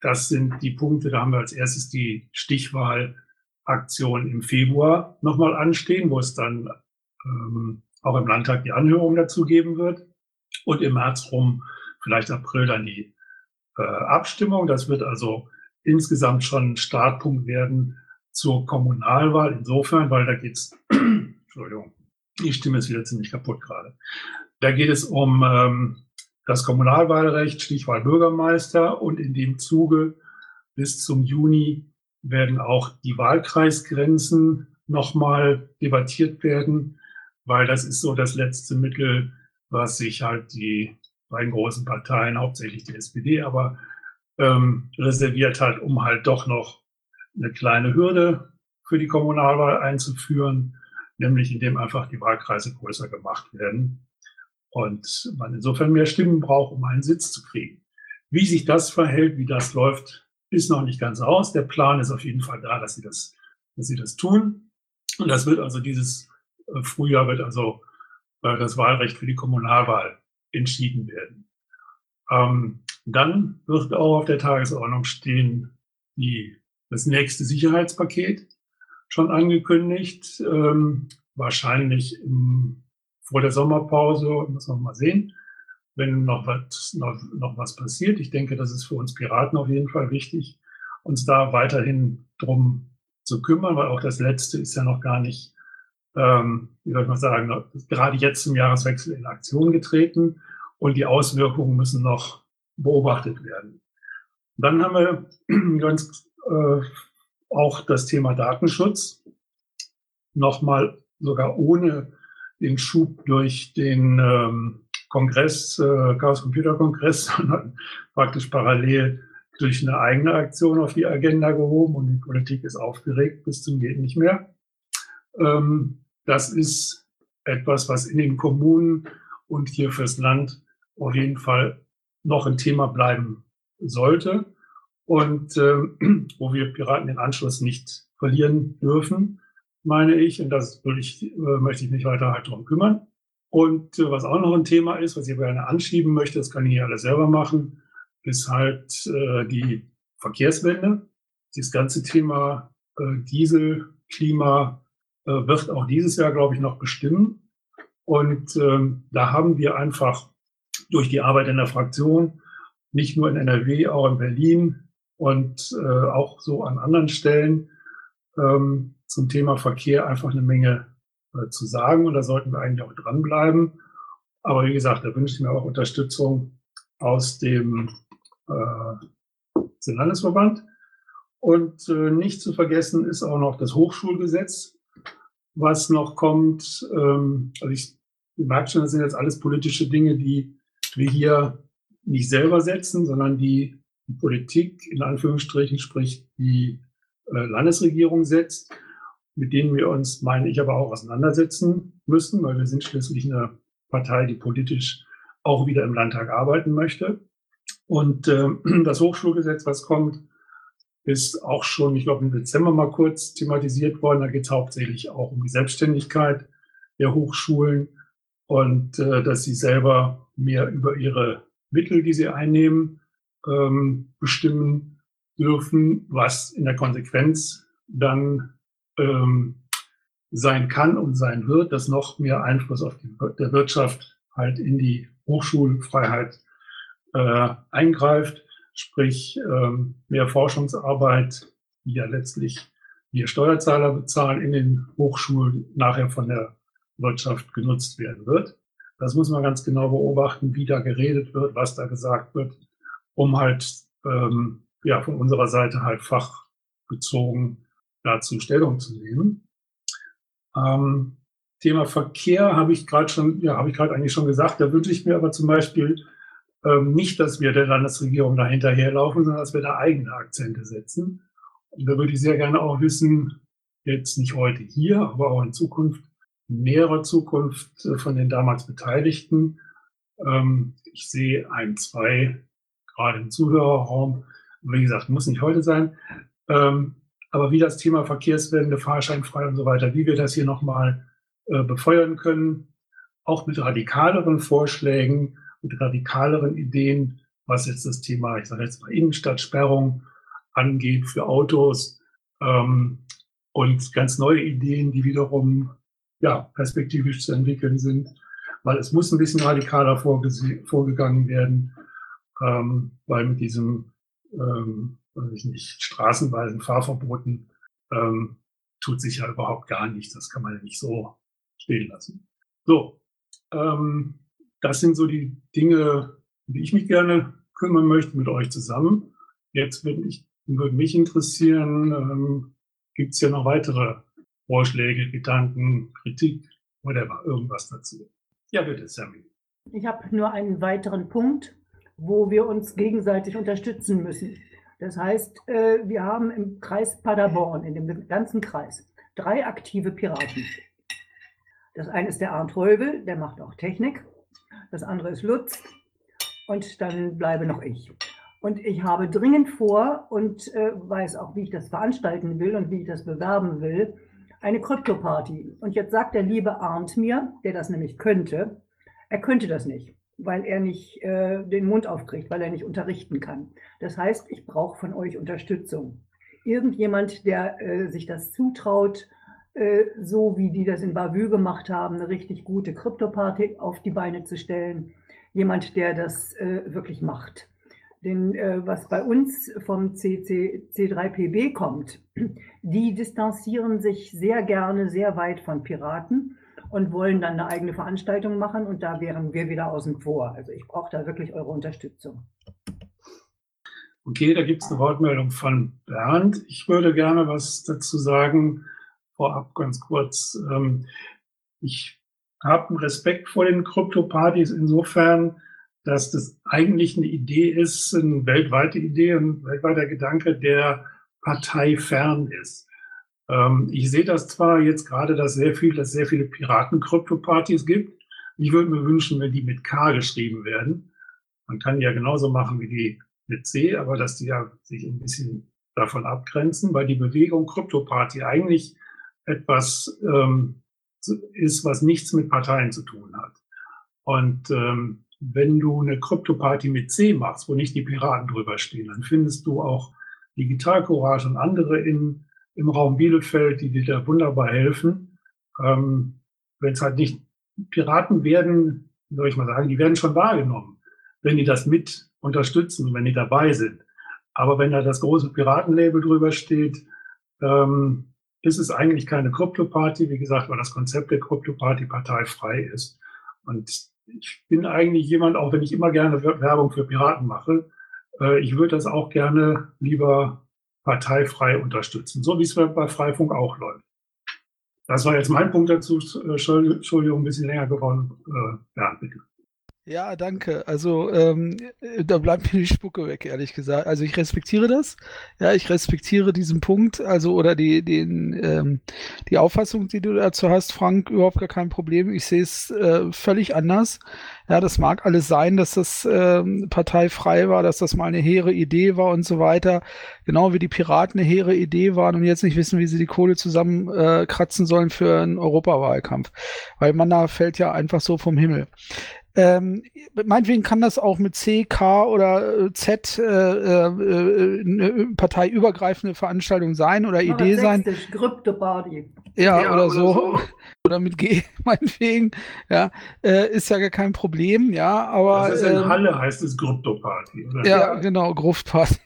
das sind die Punkte, da haben wir als erstes die Stichwahlaktion im Februar nochmal anstehen, wo es dann ähm, auch im Landtag die Anhörung dazu geben wird. Und im März rum, vielleicht April, dann die äh, Abstimmung. Das wird also insgesamt schon ein Startpunkt werden zur Kommunalwahl. Insofern, weil da geht's, *clears throat* Entschuldigung, die Stimme ist wieder ziemlich kaputt gerade. Da geht es um ähm, das Kommunalwahlrecht, Stichwahl Bürgermeister und in dem Zuge bis zum Juni werden auch die Wahlkreisgrenzen nochmal debattiert werden, weil das ist so das letzte Mittel, was sich halt die beiden großen Parteien, hauptsächlich die SPD, aber ähm, reserviert hat, um halt doch noch eine kleine Hürde für die Kommunalwahl einzuführen, nämlich indem einfach die Wahlkreise größer gemacht werden und man insofern mehr Stimmen braucht, um einen Sitz zu kriegen. Wie sich das verhält, wie das läuft, ist noch nicht ganz aus. Der Plan ist auf jeden Fall da, dass sie das, dass sie das tun. Und das wird also dieses äh, Frühjahr wird also äh, das Wahlrecht für die Kommunalwahl entschieden werden. Ähm, dann wird auch auf der Tagesordnung stehen die, das nächste Sicherheitspaket schon angekündigt, ähm, wahrscheinlich im vor der Sommerpause, muss man mal sehen, wenn noch was, noch, noch was passiert. Ich denke, das ist für uns Piraten auf jeden Fall wichtig, uns da weiterhin drum zu kümmern, weil auch das letzte ist ja noch gar nicht, ähm, wie soll ich mal sagen, gerade jetzt zum Jahreswechsel in Aktion getreten und die Auswirkungen müssen noch beobachtet werden. dann haben wir *clears throat* ganz äh, auch das Thema Datenschutz nochmal sogar ohne den Schub durch den ähm, Kongress, äh, Chaos Computer Kongress, *laughs* sondern praktisch parallel durch eine eigene Aktion auf die Agenda gehoben und die Politik ist aufgeregt bis zum geht nicht mehr. Ähm, das ist etwas, was in den Kommunen und hier fürs Land auf jeden Fall noch ein Thema bleiben sollte und äh, wo wir Piraten den Anschluss nicht verlieren dürfen, meine ich. Und das ich, äh, möchte ich mich weiter halt darum kümmern. Und äh, was auch noch ein Thema ist, was ich gerne anschieben möchte, das kann ich hier alles selber machen, ist halt äh, die Verkehrswende. Dieses ganze Thema äh, Diesel, Klima wird auch dieses Jahr, glaube ich, noch bestimmen. Und ähm, da haben wir einfach durch die Arbeit in der Fraktion, nicht nur in NRW, auch in Berlin und äh, auch so an anderen Stellen ähm, zum Thema Verkehr einfach eine Menge äh, zu sagen. Und da sollten wir eigentlich auch dranbleiben. Aber wie gesagt, da wünsche ich mir auch Unterstützung aus dem äh, Landesverband. Und äh, nicht zu vergessen ist auch noch das Hochschulgesetz, was noch kommt. Ähm, also ich merke schon, das sind jetzt alles politische Dinge, die wir hier nicht selber setzen, sondern die, die Politik in Anführungsstrichen, sprich die äh, Landesregierung setzt, mit denen wir uns, meine ich, aber auch auseinandersetzen müssen, weil wir sind schließlich eine Partei, die politisch auch wieder im Landtag arbeiten möchte. Und äh, *clears throat* das Hochschulgesetz, was kommt, ist auch schon, ich glaube, im Dezember mal kurz thematisiert worden. Da geht es hauptsächlich auch um die Selbstständigkeit der Hochschulen und äh, dass sie selber mehr über ihre Mittel, die sie einnehmen, ähm, bestimmen dürfen, was in der Konsequenz dann ähm, sein kann und sein wird, dass noch mehr Einfluss auf die der Wirtschaft halt in die Hochschulfreiheit äh, eingreift, sprich ähm, mehr Forschungsarbeit, die ja letztlich wir Steuerzahler bezahlen, in den Hochschulen nachher von der Wirtschaft genutzt werden wird. Das muss man ganz genau beobachten, wie da geredet wird, was da gesagt wird, um halt ähm, ja von unserer Seite halt fachbezogen dazu Stellung zu nehmen. Ähm, Thema Verkehr habe ich gerade schon, ja, habe ich gerade eigentlich schon gesagt. Da wünsche ich mir aber zum Beispiel ähm, nicht, dass wir der Landesregierung da hinterherlaufen, sondern dass wir da eigene Akzente setzen. Und da würde ich sehr gerne auch wissen, jetzt nicht heute hier, aber auch in Zukunft, näherer Zukunft äh, von den damals Beteiligten. Ähm, ich sehe ein, zwei, gerade im Zuhörerraum. Wie gesagt, muss nicht heute sein. Ähm, aber wie das Thema Verkehrswende, fahrscheinfrei und so weiter, wie wir das hier nochmal äh, befeuern können, auch mit radikaleren Vorschlägen, mit radikaleren Ideen, was jetzt das Thema, ich sage jetzt mal Innenstadtsperrung angeht für Autos ähm, und ganz neue Ideen, die wiederum ja, perspektivisch zu entwickeln sind, weil es muss ein bisschen radikaler vorgegangen werden, ähm, weil mit diesem, ähm, weiß ich nicht, straßenweisen Fahrverboten ähm, tut sich ja überhaupt gar nichts. Das kann man ja nicht so stehen lassen. So, ähm, das sind so die Dinge, die ich mich gerne kümmern möchte mit euch zusammen. Jetzt würde, ich, würde mich interessieren, ähm, gibt es ja noch weitere Vorschläge, Gedanken, Kritik, whatever, irgendwas dazu. Ja, bitte, Sammy.
Ich habe nur einen weiteren Punkt, wo wir uns gegenseitig unterstützen müssen. Das heißt, äh, wir haben im Kreis Paderborn, in dem ganzen Kreis, drei aktive Piraten. Das eine ist der Arndt Heuvel, der macht auch Technik. Das andere ist Lutz. Und dann bleibe noch ich. Und ich habe dringend vor und äh, weiß auch, wie ich das veranstalten will und wie ich das bewerben will, eine Krypto-Party. Und jetzt sagt der liebe Arndt mir, der das nämlich könnte, er könnte das nicht, weil er nicht äh, den Mund aufkriegt, weil er nicht unterrichten kann. Das heißt, ich brauche von euch Unterstützung. Irgendjemand, der äh, sich das zutraut, so wie die das in Bavü gemacht haben, eine richtig gute Krypto-Party auf die Beine zu stellen. Jemand, der das äh, wirklich macht. Denn äh, was bei uns vom CC, C3PB kommt, die distanzieren sich sehr gerne sehr weit von Piraten und wollen dann eine eigene Veranstaltung machen und da wären wir wieder außen vor. Also ich brauche da wirklich eure Unterstützung.
Okay, da gibt es eine Wortmeldung von Bernd. Ich würde gerne was dazu sagen vorab ganz kurz. Ähm, ich habe einen Respekt vor den Krypto-Partys insofern, dass das eigentlich eine Idee ist, eine weltweite Idee, ein weltweiter Gedanke, der parteifern ist. Ähm, ich sehe das zwar jetzt gerade, dass sehr viel, dass sehr viele Piraten-Krypto-Partys gibt. Ich würde mir wünschen, wenn die mit K geschrieben werden. Man kann ja genauso machen wie die mit C, aber dass die ja sich ein bisschen davon abgrenzen, weil die Bewegung Krypto-Party eigentlich etwas ähm, ist, was nichts mit Parteien zu tun hat. Und ähm, wenn du eine Krypto-Party mit C machst, wo nicht die Piraten drüber stehen, dann findest du auch Digital Courage und andere in, im Raum Bielefeld, die dir da wunderbar helfen. Ähm, wenn es halt nicht Piraten werden, soll ich mal sagen, die werden schon wahrgenommen, wenn die das mit unterstützen wenn die dabei sind. Aber wenn da das große Piratenlabel drüber steht, ähm, ist eigentlich keine Krypto-Party. Wie gesagt, weil das Konzept der Krypto-Party parteifrei ist. Und ich bin eigentlich jemand, auch wenn ich immer gerne Werbung für Piraten mache, äh, ich würde das auch gerne lieber parteifrei unterstützen, so wie es bei Freifunk auch läuft. Das war jetzt mein Punkt dazu. Äh, Entschuldigung, ein bisschen länger geworden. Äh, ja, bitte.
Ja, danke. Also ähm, da bleibt mir die Spucke weg, ehrlich gesagt. Also ich respektiere das. Ja, ich respektiere diesen Punkt, also oder die, den, ähm, die Auffassung, die du dazu hast, Frank, überhaupt gar kein Problem. Ich sehe es äh, völlig anders. Ja, das mag alles sein, dass das ähm, parteifrei war, dass das mal eine hehre Idee war und so weiter. Genau wie die Piraten eine hehre Idee waren und jetzt nicht wissen, wie sie die Kohle zusammenkratzen äh, sollen für einen Europawahlkampf. Weil man da fällt ja einfach so vom Himmel. Ähm, meinetwegen kann das auch mit C, K oder äh, Z äh, äh, eine parteiübergreifende Veranstaltung sein oder Mach Idee sein.
Krypto-Party.
Ja, ja, oder, oder so. so. *laughs* Oder mit G, *laughs* meinetwegen. Ja, äh, ist ja gar kein Problem, ja, aber.
Das ist in ähm, Halle heißt es Krypto-Party,
oder? Ja, genau, Gruftparty.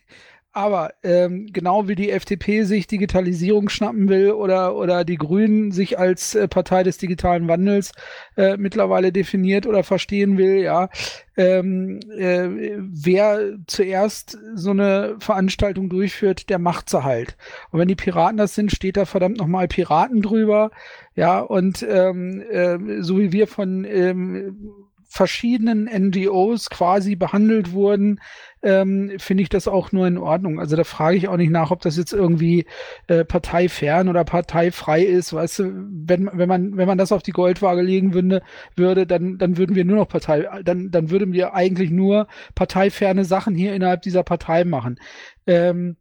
Aber ähm, genau wie die FDP sich Digitalisierung schnappen will oder, oder die Grünen sich als äh, Partei des digitalen Wandels äh, mittlerweile definiert oder verstehen will, ja, ähm, äh, wer zuerst so eine Veranstaltung durchführt, der macht sie halt. Und wenn die Piraten das sind, steht da verdammt nochmal Piraten drüber, ja, und ähm, äh, so wie wir von ähm, verschiedenen NGOs quasi behandelt wurden, ähm, finde ich das auch nur in Ordnung. Also da frage ich auch nicht nach, ob das jetzt irgendwie äh, parteifern oder parteifrei ist. Weißt du, wenn, wenn man, wenn man das auf die Goldwaage legen würde, würde, dann, dann würden wir nur noch Partei, dann, dann würden wir eigentlich nur parteiferne Sachen hier innerhalb dieser Partei machen. Ähm,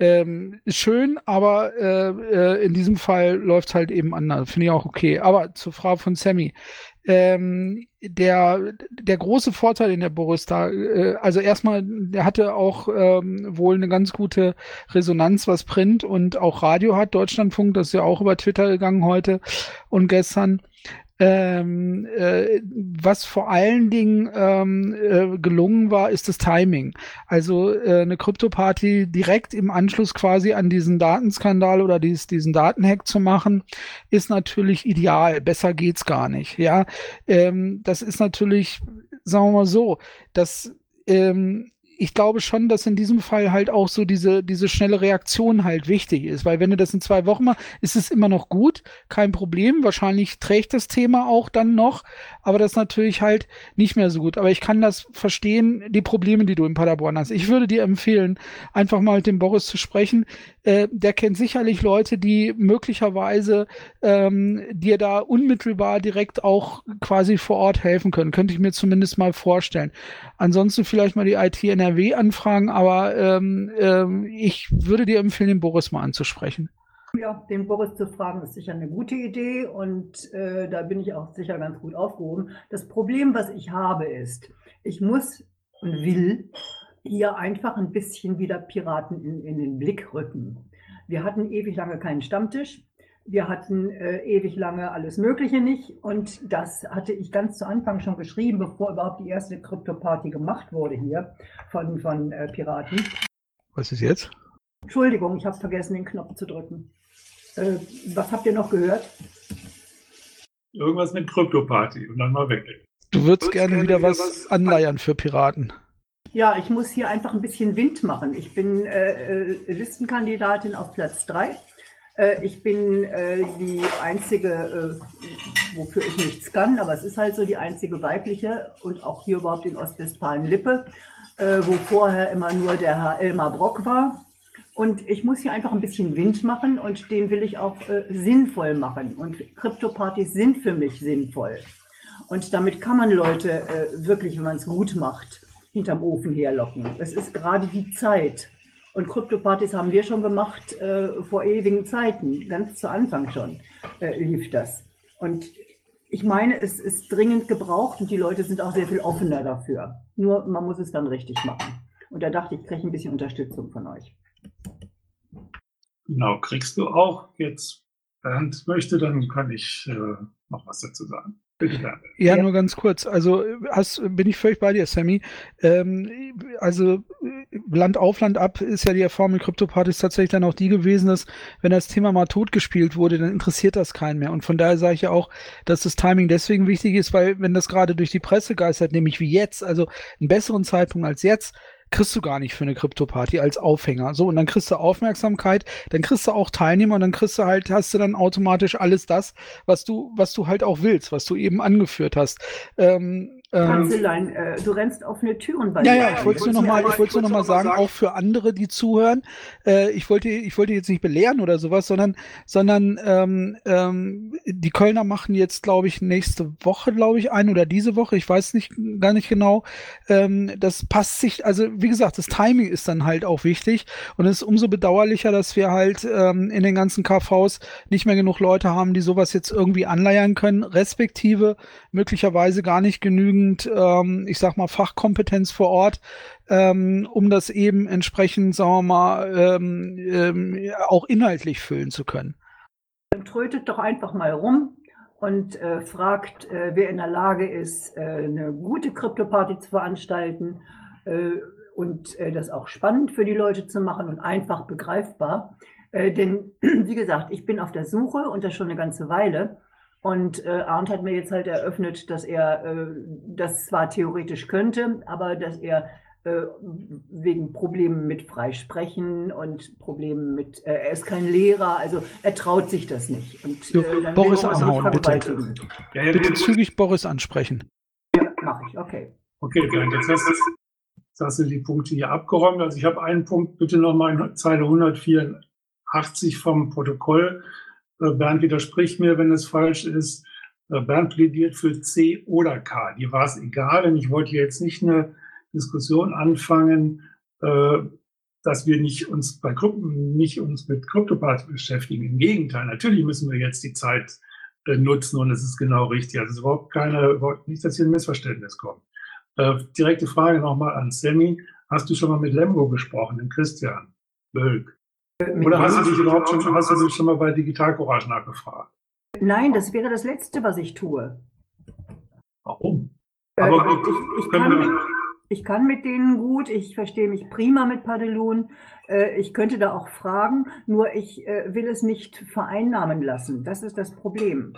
ähm, schön, aber äh, äh, in diesem Fall läuft es halt eben anders. Finde ich auch okay. Aber zur Frau von Sammy ähm, der, der große Vorteil in der Boris äh, also erstmal, der hatte auch ähm, wohl eine ganz gute Resonanz, was Print und auch Radio hat. Deutschlandfunk, das ist ja auch über Twitter gegangen heute und gestern. Ähm, äh, was vor allen Dingen ähm, äh, gelungen war, ist das Timing. Also äh, eine Krypto-Party direkt im Anschluss quasi an diesen Datenskandal oder dies, diesen Datenhack zu machen, ist natürlich ideal. Besser geht's gar nicht. Ja, ähm, das ist natürlich, sagen wir mal so, dass ähm, ich glaube schon, dass in diesem Fall halt auch so diese, diese schnelle Reaktion halt wichtig ist, weil wenn du das in zwei Wochen machst, ist es immer noch gut, kein Problem. Wahrscheinlich trägt das Thema auch dann noch, aber das natürlich halt nicht mehr so gut. Aber ich kann das verstehen, die Probleme, die du in Paderborn hast. Ich würde dir empfehlen, einfach mal mit dem Boris zu sprechen. Äh, der kennt sicherlich Leute, die möglicherweise ähm, dir da unmittelbar direkt auch quasi vor Ort helfen können. Könnte ich mir zumindest mal vorstellen. Ansonsten vielleicht mal die IT NRW anfragen, aber ähm, ähm, ich würde dir empfehlen, den Boris mal anzusprechen.
Ja, den Boris zu fragen, ist sicher eine gute Idee und äh, da bin ich auch sicher ganz gut aufgehoben. Das Problem, was ich habe, ist, ich muss und will hier einfach ein bisschen wieder Piraten in, in den Blick rücken. Wir hatten ewig lange keinen Stammtisch. Wir hatten äh, ewig lange alles Mögliche nicht und das hatte ich ganz zu Anfang schon geschrieben, bevor überhaupt die erste Krypto-Party gemacht wurde hier von, von äh, Piraten.
Was ist jetzt?
Entschuldigung, ich habe vergessen, den Knopf zu drücken. Äh, was habt ihr noch gehört?
Irgendwas mit Krypto-Party und dann mal weg.
Du würdest gerne, gerne wieder, wieder was, was anleiern für Piraten.
Ja, ich muss hier einfach ein bisschen Wind machen. Ich bin äh, äh Listenkandidatin auf Platz 3 Äh, ich bin äh, die einzige, äh, wofür ich nichts kann, aber es ist halt so die einzige weibliche und auch hier überhaupt in Ostwestfalen-Lippe, äh, wo vorher immer nur der Herr Elmar Brock war. Und ich muss hier einfach ein bisschen Wind machen und den will ich auch äh, sinnvoll machen. Und Kryptopartys sind für mich sinnvoll. Und damit kann man Leute äh, wirklich, wenn man es gut macht, hinterm Ofen herlocken. Es ist gerade die Zeit. Und Kryptopartys haben wir schon gemacht äh, vor ewigen Zeiten, ganz zu Anfang schon äh, lief das. Und ich meine, es ist dringend gebraucht und die Leute sind auch sehr viel offener dafür. Nur man muss es dann richtig machen. Und da dachte ich, ich kriege ein bisschen Unterstützung von euch.
Genau, kriegst du auch. Jetzt Bernd möchte, dann kann ich äh, noch was dazu sagen. Bitte, Bernd.
Ja,
Ja.
nur ganz kurz. Also hast, bin ich völlig bei dir, Sammy. Ähm, also Land auf, Land ab ist ja die Erfahrung mit Kryptopartys tatsächlich dann auch die gewesen, dass wenn das Thema mal totgespielt wurde, dann interessiert das keinen mehr. Und von daher sage ich ja auch, dass das Timing deswegen wichtig ist, weil wenn das gerade durch die Presse geistert, nämlich wie jetzt, also einen besseren Zeitpunkt als jetzt, kriegst du gar nicht für eine Krypto-Party als Aufhänger. So, und dann kriegst du Aufmerksamkeit, dann kriegst du auch Teilnehmer und dann kriegst du halt, hast du dann automatisch alles das, was du, was du halt auch willst, was du eben angeführt hast. Ähm, ähm,
Kanzlein, äh, du rennst offene Türen bei
ja, ja, ich wollte es nur noch mal, ich nur noch mal sagen, auch für andere, die zuhören. Äh, ich wollte, ich wollte jetzt nicht belehren oder sowas, sondern, sondern ähm, ähm, die Kölner machen jetzt, glaube ich, nächste Woche, glaube ich, ein oder diese Woche, ich weiß nicht, gar nicht genau. Ähm, das passt sich, also wie gesagt, das Timing ist dann halt auch wichtig. Und es ist umso bedauerlicher, dass wir halt ähm, in den ganzen KVs nicht mehr genug Leute haben, die sowas jetzt irgendwie anleiern können, respektive möglicherweise gar nicht genügend, ähm, ich sag mal, Fachkompetenz vor Ort, ähm, um das eben entsprechend, sagen wir mal, ähm, ähm, auch inhaltlich füllen zu können.
Dann trötet doch einfach mal rum und äh, fragt, äh, wer in der Lage ist, äh, eine gute Krypto-Party zu veranstalten. Äh, und äh, das auch spannend für die Leute zu machen und einfach begreifbar. Äh, denn, *clears throat* wie gesagt, ich bin auf der Suche und das schon eine ganze Weile. Und äh, Arndt hat mir jetzt halt eröffnet, dass er äh, das zwar theoretisch könnte, aber dass er äh, wegen Problemen mit Freisprechen und Problemen mit, äh, er ist kein Lehrer, also er traut sich das nicht. Und äh, dann
Boris anhauen, bitte.
Ja, ja,
Bitte zügig Boris ansprechen.
Ja, mache ich, okay.
Okay, Bernd, jetzt hast, hast du die Punkte hier abgeräumt. Also ich habe einen Punkt, bitte nochmal in Zeile 184 vom Protokoll. Äh, Bernd widerspricht mir, wenn es falsch ist. Äh, Bernd plädiert für C oder K. Dir war es egal, denn ich wollte jetzt nicht eine Diskussion anfangen, äh, dass wir nicht uns bei Gruppen, nicht uns mit Kryptopartys beschäftigen. Im Gegenteil, natürlich müssen wir jetzt die Zeit nutzen und es ist genau richtig. Also es ist überhaupt keine, nicht, dass hier ein Missverständnis kommt. Äh, direkte Frage nochmal an Sammy. Hast du schon mal mit Lemgo gesprochen, dem Christian Bölk? Oder hast du dich überhaupt schon, hast du dich schon mal bei Digital Courage nachgefragt?
Nein, das wäre das Letzte, was ich tue.
Warum?
Äh,
Aber
ich, ich,
können
kann mit, ich kann mit denen gut, ich verstehe mich prima mit Padelun. Äh, ich könnte da auch fragen, nur ich äh, will es nicht vereinnahmen lassen. Das ist das Problem.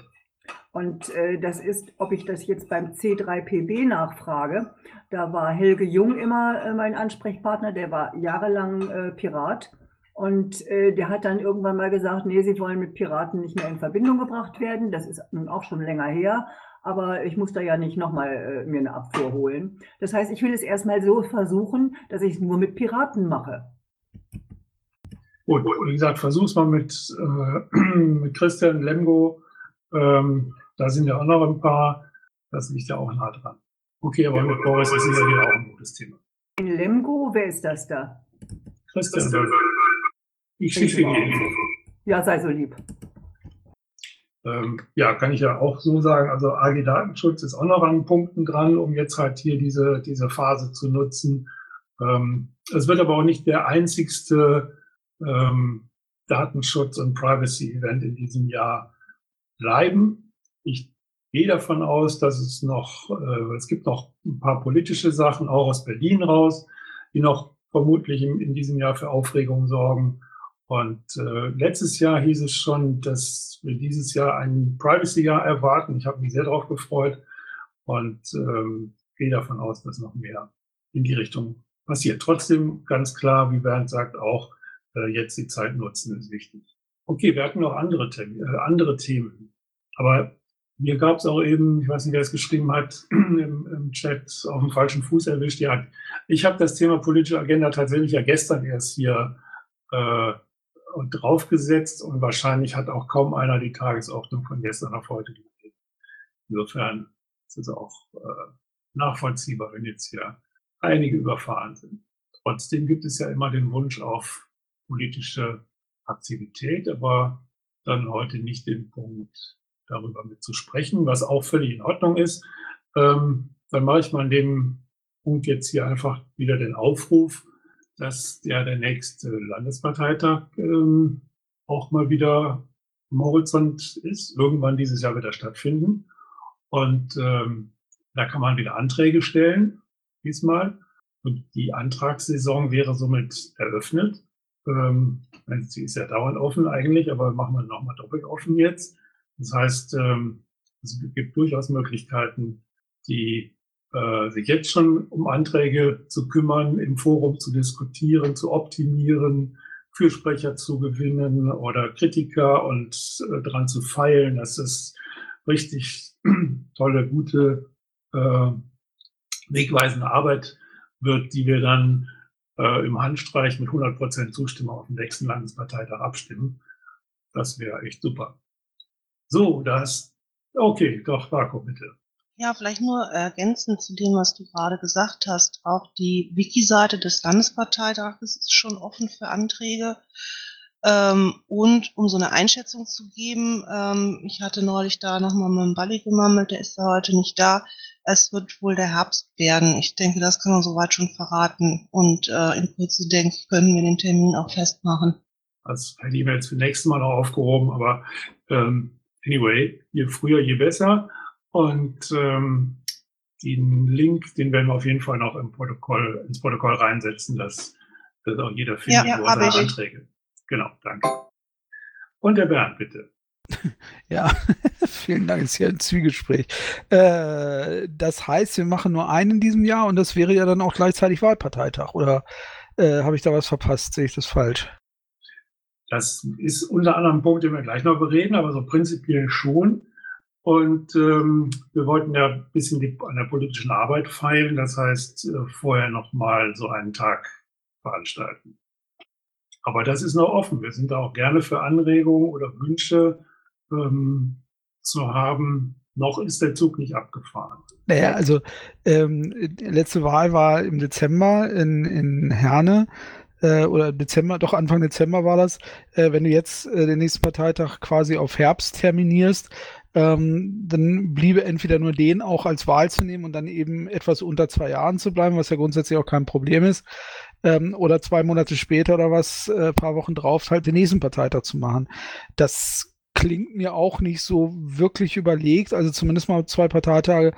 Und äh, das ist, ob ich das jetzt beim C3PB nachfrage. Da war Helge Jung immer äh, mein Ansprechpartner, der war jahrelang äh, Pirat. Und äh, der hat dann irgendwann mal gesagt, nee, sie wollen mit Piraten nicht mehr in Verbindung gebracht werden. Das ist nun auch schon länger her. Aber ich muss da ja nicht nochmal äh, mir eine Abfuhr holen. Das heißt, ich will es erstmal so versuchen, dass ich es nur mit Piraten mache.
Gut, wie gesagt, versuch's mal mit, äh, *clears throat* mit Christian Lemgo. Ähm, da sind ja auch noch ein paar. Das liegt ja auch nah dran. Okay, aber mit Boris ist sicherlich auch ein gutes Thema.
In Lemgo, wer ist das da?
Christian, ich schicke dir die Info.
Ja, sei so lieb.
Ähm, ja, kann ich ja auch so sagen. Also AG Datenschutz ist auch noch an Punkten dran, um jetzt halt hier diese, diese Phase zu nutzen. Ähm, es wird aber auch nicht der einzigste ähm, Datenschutz- und Privacy-Event in diesem Jahr bleiben. Ich gehe davon aus, dass es noch, äh, es gibt noch ein paar politische Sachen, auch aus Berlin raus, die noch vermutlich in, diesem Jahr für Aufregung sorgen. Und äh, letztes Jahr hieß es schon, dass wir dieses Jahr ein Privacy-Jahr erwarten. Ich habe mich sehr darauf gefreut und ähm, gehe davon aus, dass noch mehr in die Richtung passiert. Trotzdem ganz klar, wie Bernd sagt, auch äh, jetzt die Zeit nutzen ist wichtig. Okay, wir hatten noch andere, äh, andere Themen. Aber mir gab es auch eben, ich weiß nicht, wer es geschrieben hat, *clears throat* im, im, Chat auf dem falschen Fuß erwischt. Ja, ich habe das Thema politische Agenda tatsächlich ja gestern erst hier äh, draufgesetzt und wahrscheinlich hat auch kaum einer die Tagesordnung von gestern auf heute gesehen. Insofern ist es auch äh, nachvollziehbar, wenn jetzt hier einige überfahren sind. Trotzdem gibt es ja immer den Wunsch auf politische Aktivität, aber dann heute nicht den Punkt darüber mit zu sprechen, was auch völlig in Ordnung ist. Ähm, dann mache ich mal an dem Punkt jetzt hier einfach wieder den Aufruf, dass ja der nächste Landesparteitag ähm, auch mal wieder im Horizont ist, irgendwann dieses Jahr wieder stattfinden. Und ähm, da kann man wieder Anträge stellen, diesmal. Und die Antragssaison wäre somit eröffnet. Ähm, sie ist ja dauernd offen eigentlich, aber machen wir nochmal doppelt offen jetzt. Das heißt, ähm, es gibt durchaus Möglichkeiten, die äh, sich jetzt schon um Anträge zu kümmern, im Forum zu diskutieren, zu optimieren, Fürsprecher zu gewinnen oder Kritiker und äh, dran zu feilen, dass es richtig *clears throat* tolle, gute, äh, wegweisende Arbeit wird, die wir dann äh, im Handstreich mit 100 Prozent Zustimmung auf dem nächsten Landesparteitag abstimmen. Das wäre echt super. So, das, okay, doch, Marco, bitte.
Ja, vielleicht nur ergänzend zu dem, was du gerade gesagt hast. Auch die Wiki-Seite des Landesparteitages ist schon offen für Anträge. Ähm, und um so eine Einschätzung zu geben, ähm, ich hatte neulich da nochmal mit dem Balli gemammelt, der ist da heute nicht da. Es wird wohl der Herbst werden. Ich denke, das kann man soweit schon verraten. Und äh, in Kürze, denke ich, können wir den Termin auch festmachen.
Also per E-Mail jetzt für nächstes Mal noch aufgehoben, aber ähm, anyway, je früher, je besser. Und ähm, den Link, den werden wir auf jeden Fall noch im Protokoll, ins Protokoll reinsetzen, dass das auch jeder findet,
ja,
wo er seine Anträge. Genau, danke. Und der Bernd, bitte. *laughs*
Ja, *laughs* vielen Dank, ist hier ein Zwiegespräch. Äh, das heißt, wir machen nur einen in diesem Jahr und das wäre ja dann auch gleichzeitig Wahlparteitag. Oder äh, habe ich da was verpasst? Sehe ich das falsch?
Das ist unter anderem ein Punkt, den wir gleich noch bereden, aber so prinzipiell schon. Und ähm, wir wollten ja ein bisschen die, an der politischen Arbeit feilen, das heißt äh, vorher nochmal so einen Tag veranstalten. Aber das ist noch offen. Wir sind da auch gerne für Anregungen oder Wünsche ähm, zu haben. Noch ist der Zug nicht abgefahren.
Naja, also ähm, letzte Wahl war im Dezember in, in Herne äh, oder Dezember, doch Anfang Dezember war das. Äh, wenn du jetzt äh, den nächsten Parteitag quasi auf Herbst terminierst, ähm, dann bliebe entweder nur den auch als Wahl zu nehmen und dann eben etwas unter zwei Jahren zu bleiben, was ja grundsätzlich auch kein Problem ist, ähm, oder zwei Monate später oder was, äh, paar Wochen drauf, halt den nächsten Parteitag zu machen. Das klingt mir auch nicht so wirklich überlegt, also zumindest mal zwei Parteitage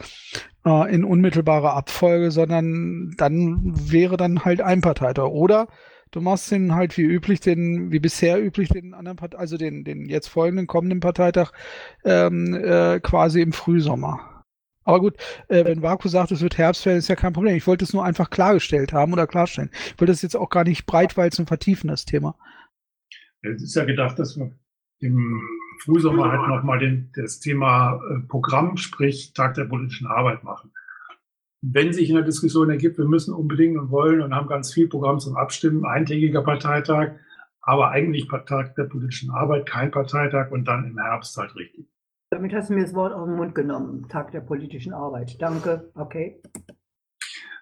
äh, in unmittelbarer Abfolge, sondern dann wäre dann halt ein Parteitag. Oder du machst den halt wie üblich, den, wie bisher üblich, den anderen Part also den, den jetzt folgenden kommenden Parteitag ähm, äh, quasi im Frühsommer. Aber gut, äh, wenn Vaku sagt, es wird Herbst werden, ist ja kein Problem. Ich wollte es nur einfach klargestellt haben oder klarstellen. Ich wollte das jetzt auch gar nicht breitwalzen vertiefen, das Thema.
Es ist ja gedacht, dass wir im Frühsommer halt nochmal das Thema äh, Programm, sprich Tag der politischen Arbeit machen. Wenn sich in der Diskussion ergibt, wir müssen unbedingt und wollen und haben ganz viel Programm zum Abstimmen, eintägiger Parteitag, aber eigentlich Tag der politischen Arbeit, kein Parteitag und dann im Herbst halt richtig.
Damit hast du mir das Wort auf den Mund genommen. Tag der politischen Arbeit. Danke. Okay.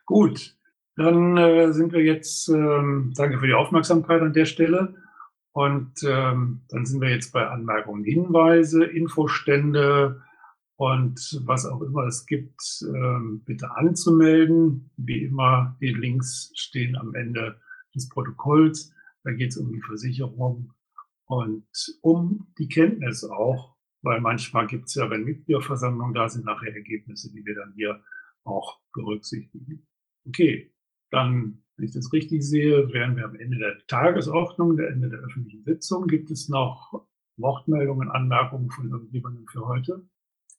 Gut. Dann äh, sind wir jetzt, ähm, danke für die Aufmerksamkeit an der Stelle. Und ähm, dann sind wir jetzt bei Anmerkungen, Hinweise, Infostände und was auch immer es gibt, ähm, bitte anzumelden. Wie immer, die Links stehen am Ende des Protokolls. Da geht es um die Versicherung und um die Kenntnis auch weil manchmal gibt es ja, wenn Mitgliederversammlungen da sind, nachher Ergebnisse, die wir dann hier auch berücksichtigen. Okay, dann, wenn ich das richtig sehe, wären wir am Ende der Tagesordnung, der Ende der öffentlichen Sitzung. Gibt es noch Wortmeldungen, Anmerkungen von irgendjemandem für heute?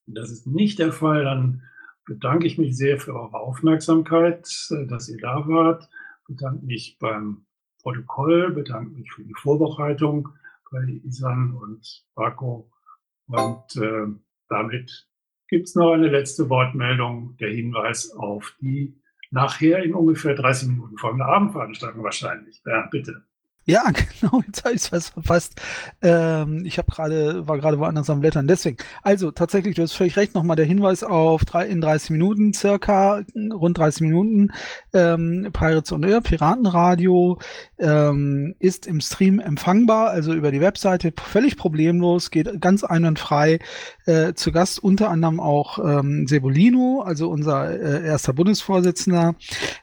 Das ist nicht der Fall, dann bedanke ich mich sehr für eure Aufmerksamkeit, dass ihr da wart, bedanke mich beim Protokoll, bedanke mich für die Vorbereitung bei Isan und Marco. Und äh, damit gibt's noch eine letzte Wortmeldung, der Hinweis auf die nachher in ungefähr 30 Minuten folgende Abendveranstaltung wahrscheinlich. Bernd, bitte.
Ja, *laughs* genau, jetzt habe ich es fast verpasst. Ähm, ich habe gerade, war gerade woanders am Blättern. Deswegen, also tatsächlich, du hast völlig recht, nochmal der Hinweis auf drei, in 30 Minuten, circa rund 30 Minuten, ähm, Pirates on Air, Piratenradio, ähm, ist im Stream empfangbar, also über die Webseite, völlig problemlos, geht ganz einwandfrei. Äh, zu Gast unter anderem auch ähm, Sebolino, also unser äh, erster Bundesvorsitzender.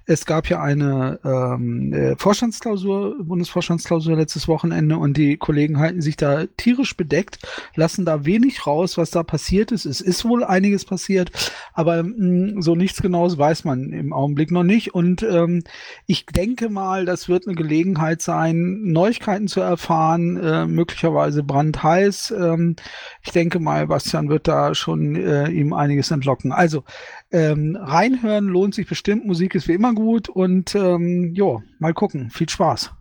Es gab ja eine ähm, äh, Vorstandsklausur, Bundesvorstandsklausur, Vorstandsklausur letztes Wochenende und die Kollegen halten sich da tierisch bedeckt, lassen da wenig raus, was da passiert ist. Es ist wohl einiges passiert, aber mh, mm, so nichts Genaues weiß man im Augenblick noch nicht. Und ähm, ich denke mal, das wird eine Gelegenheit sein, Neuigkeiten zu erfahren, äh, möglicherweise brandheiß. Ähm, ich denke mal, Bastian wird da schon äh, ihm einiges entlocken. Also ähm, reinhören lohnt sich bestimmt. Musik ist wie immer gut und ähm, jo, mal gucken. Viel Spaß.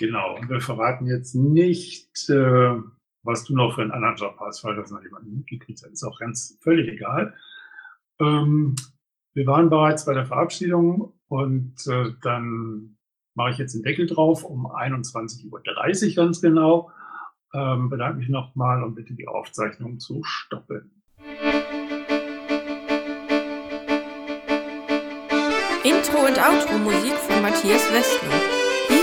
Genau, und wir verraten jetzt nicht, äh, was du noch für einen anderen Job hast, weil das noch jemand mitgekriegt hat. Ist auch ganz völlig egal. Ähm, wir waren bereits bei der Verabschiedung und äh, dann mache ich jetzt den Deckel drauf um 21.30 Uhr ganz genau. Ähm, bedanke mich nochmal und bitte die Aufzeichnung zu stoppen.
Intro und Outro Musik von Matthias Westner.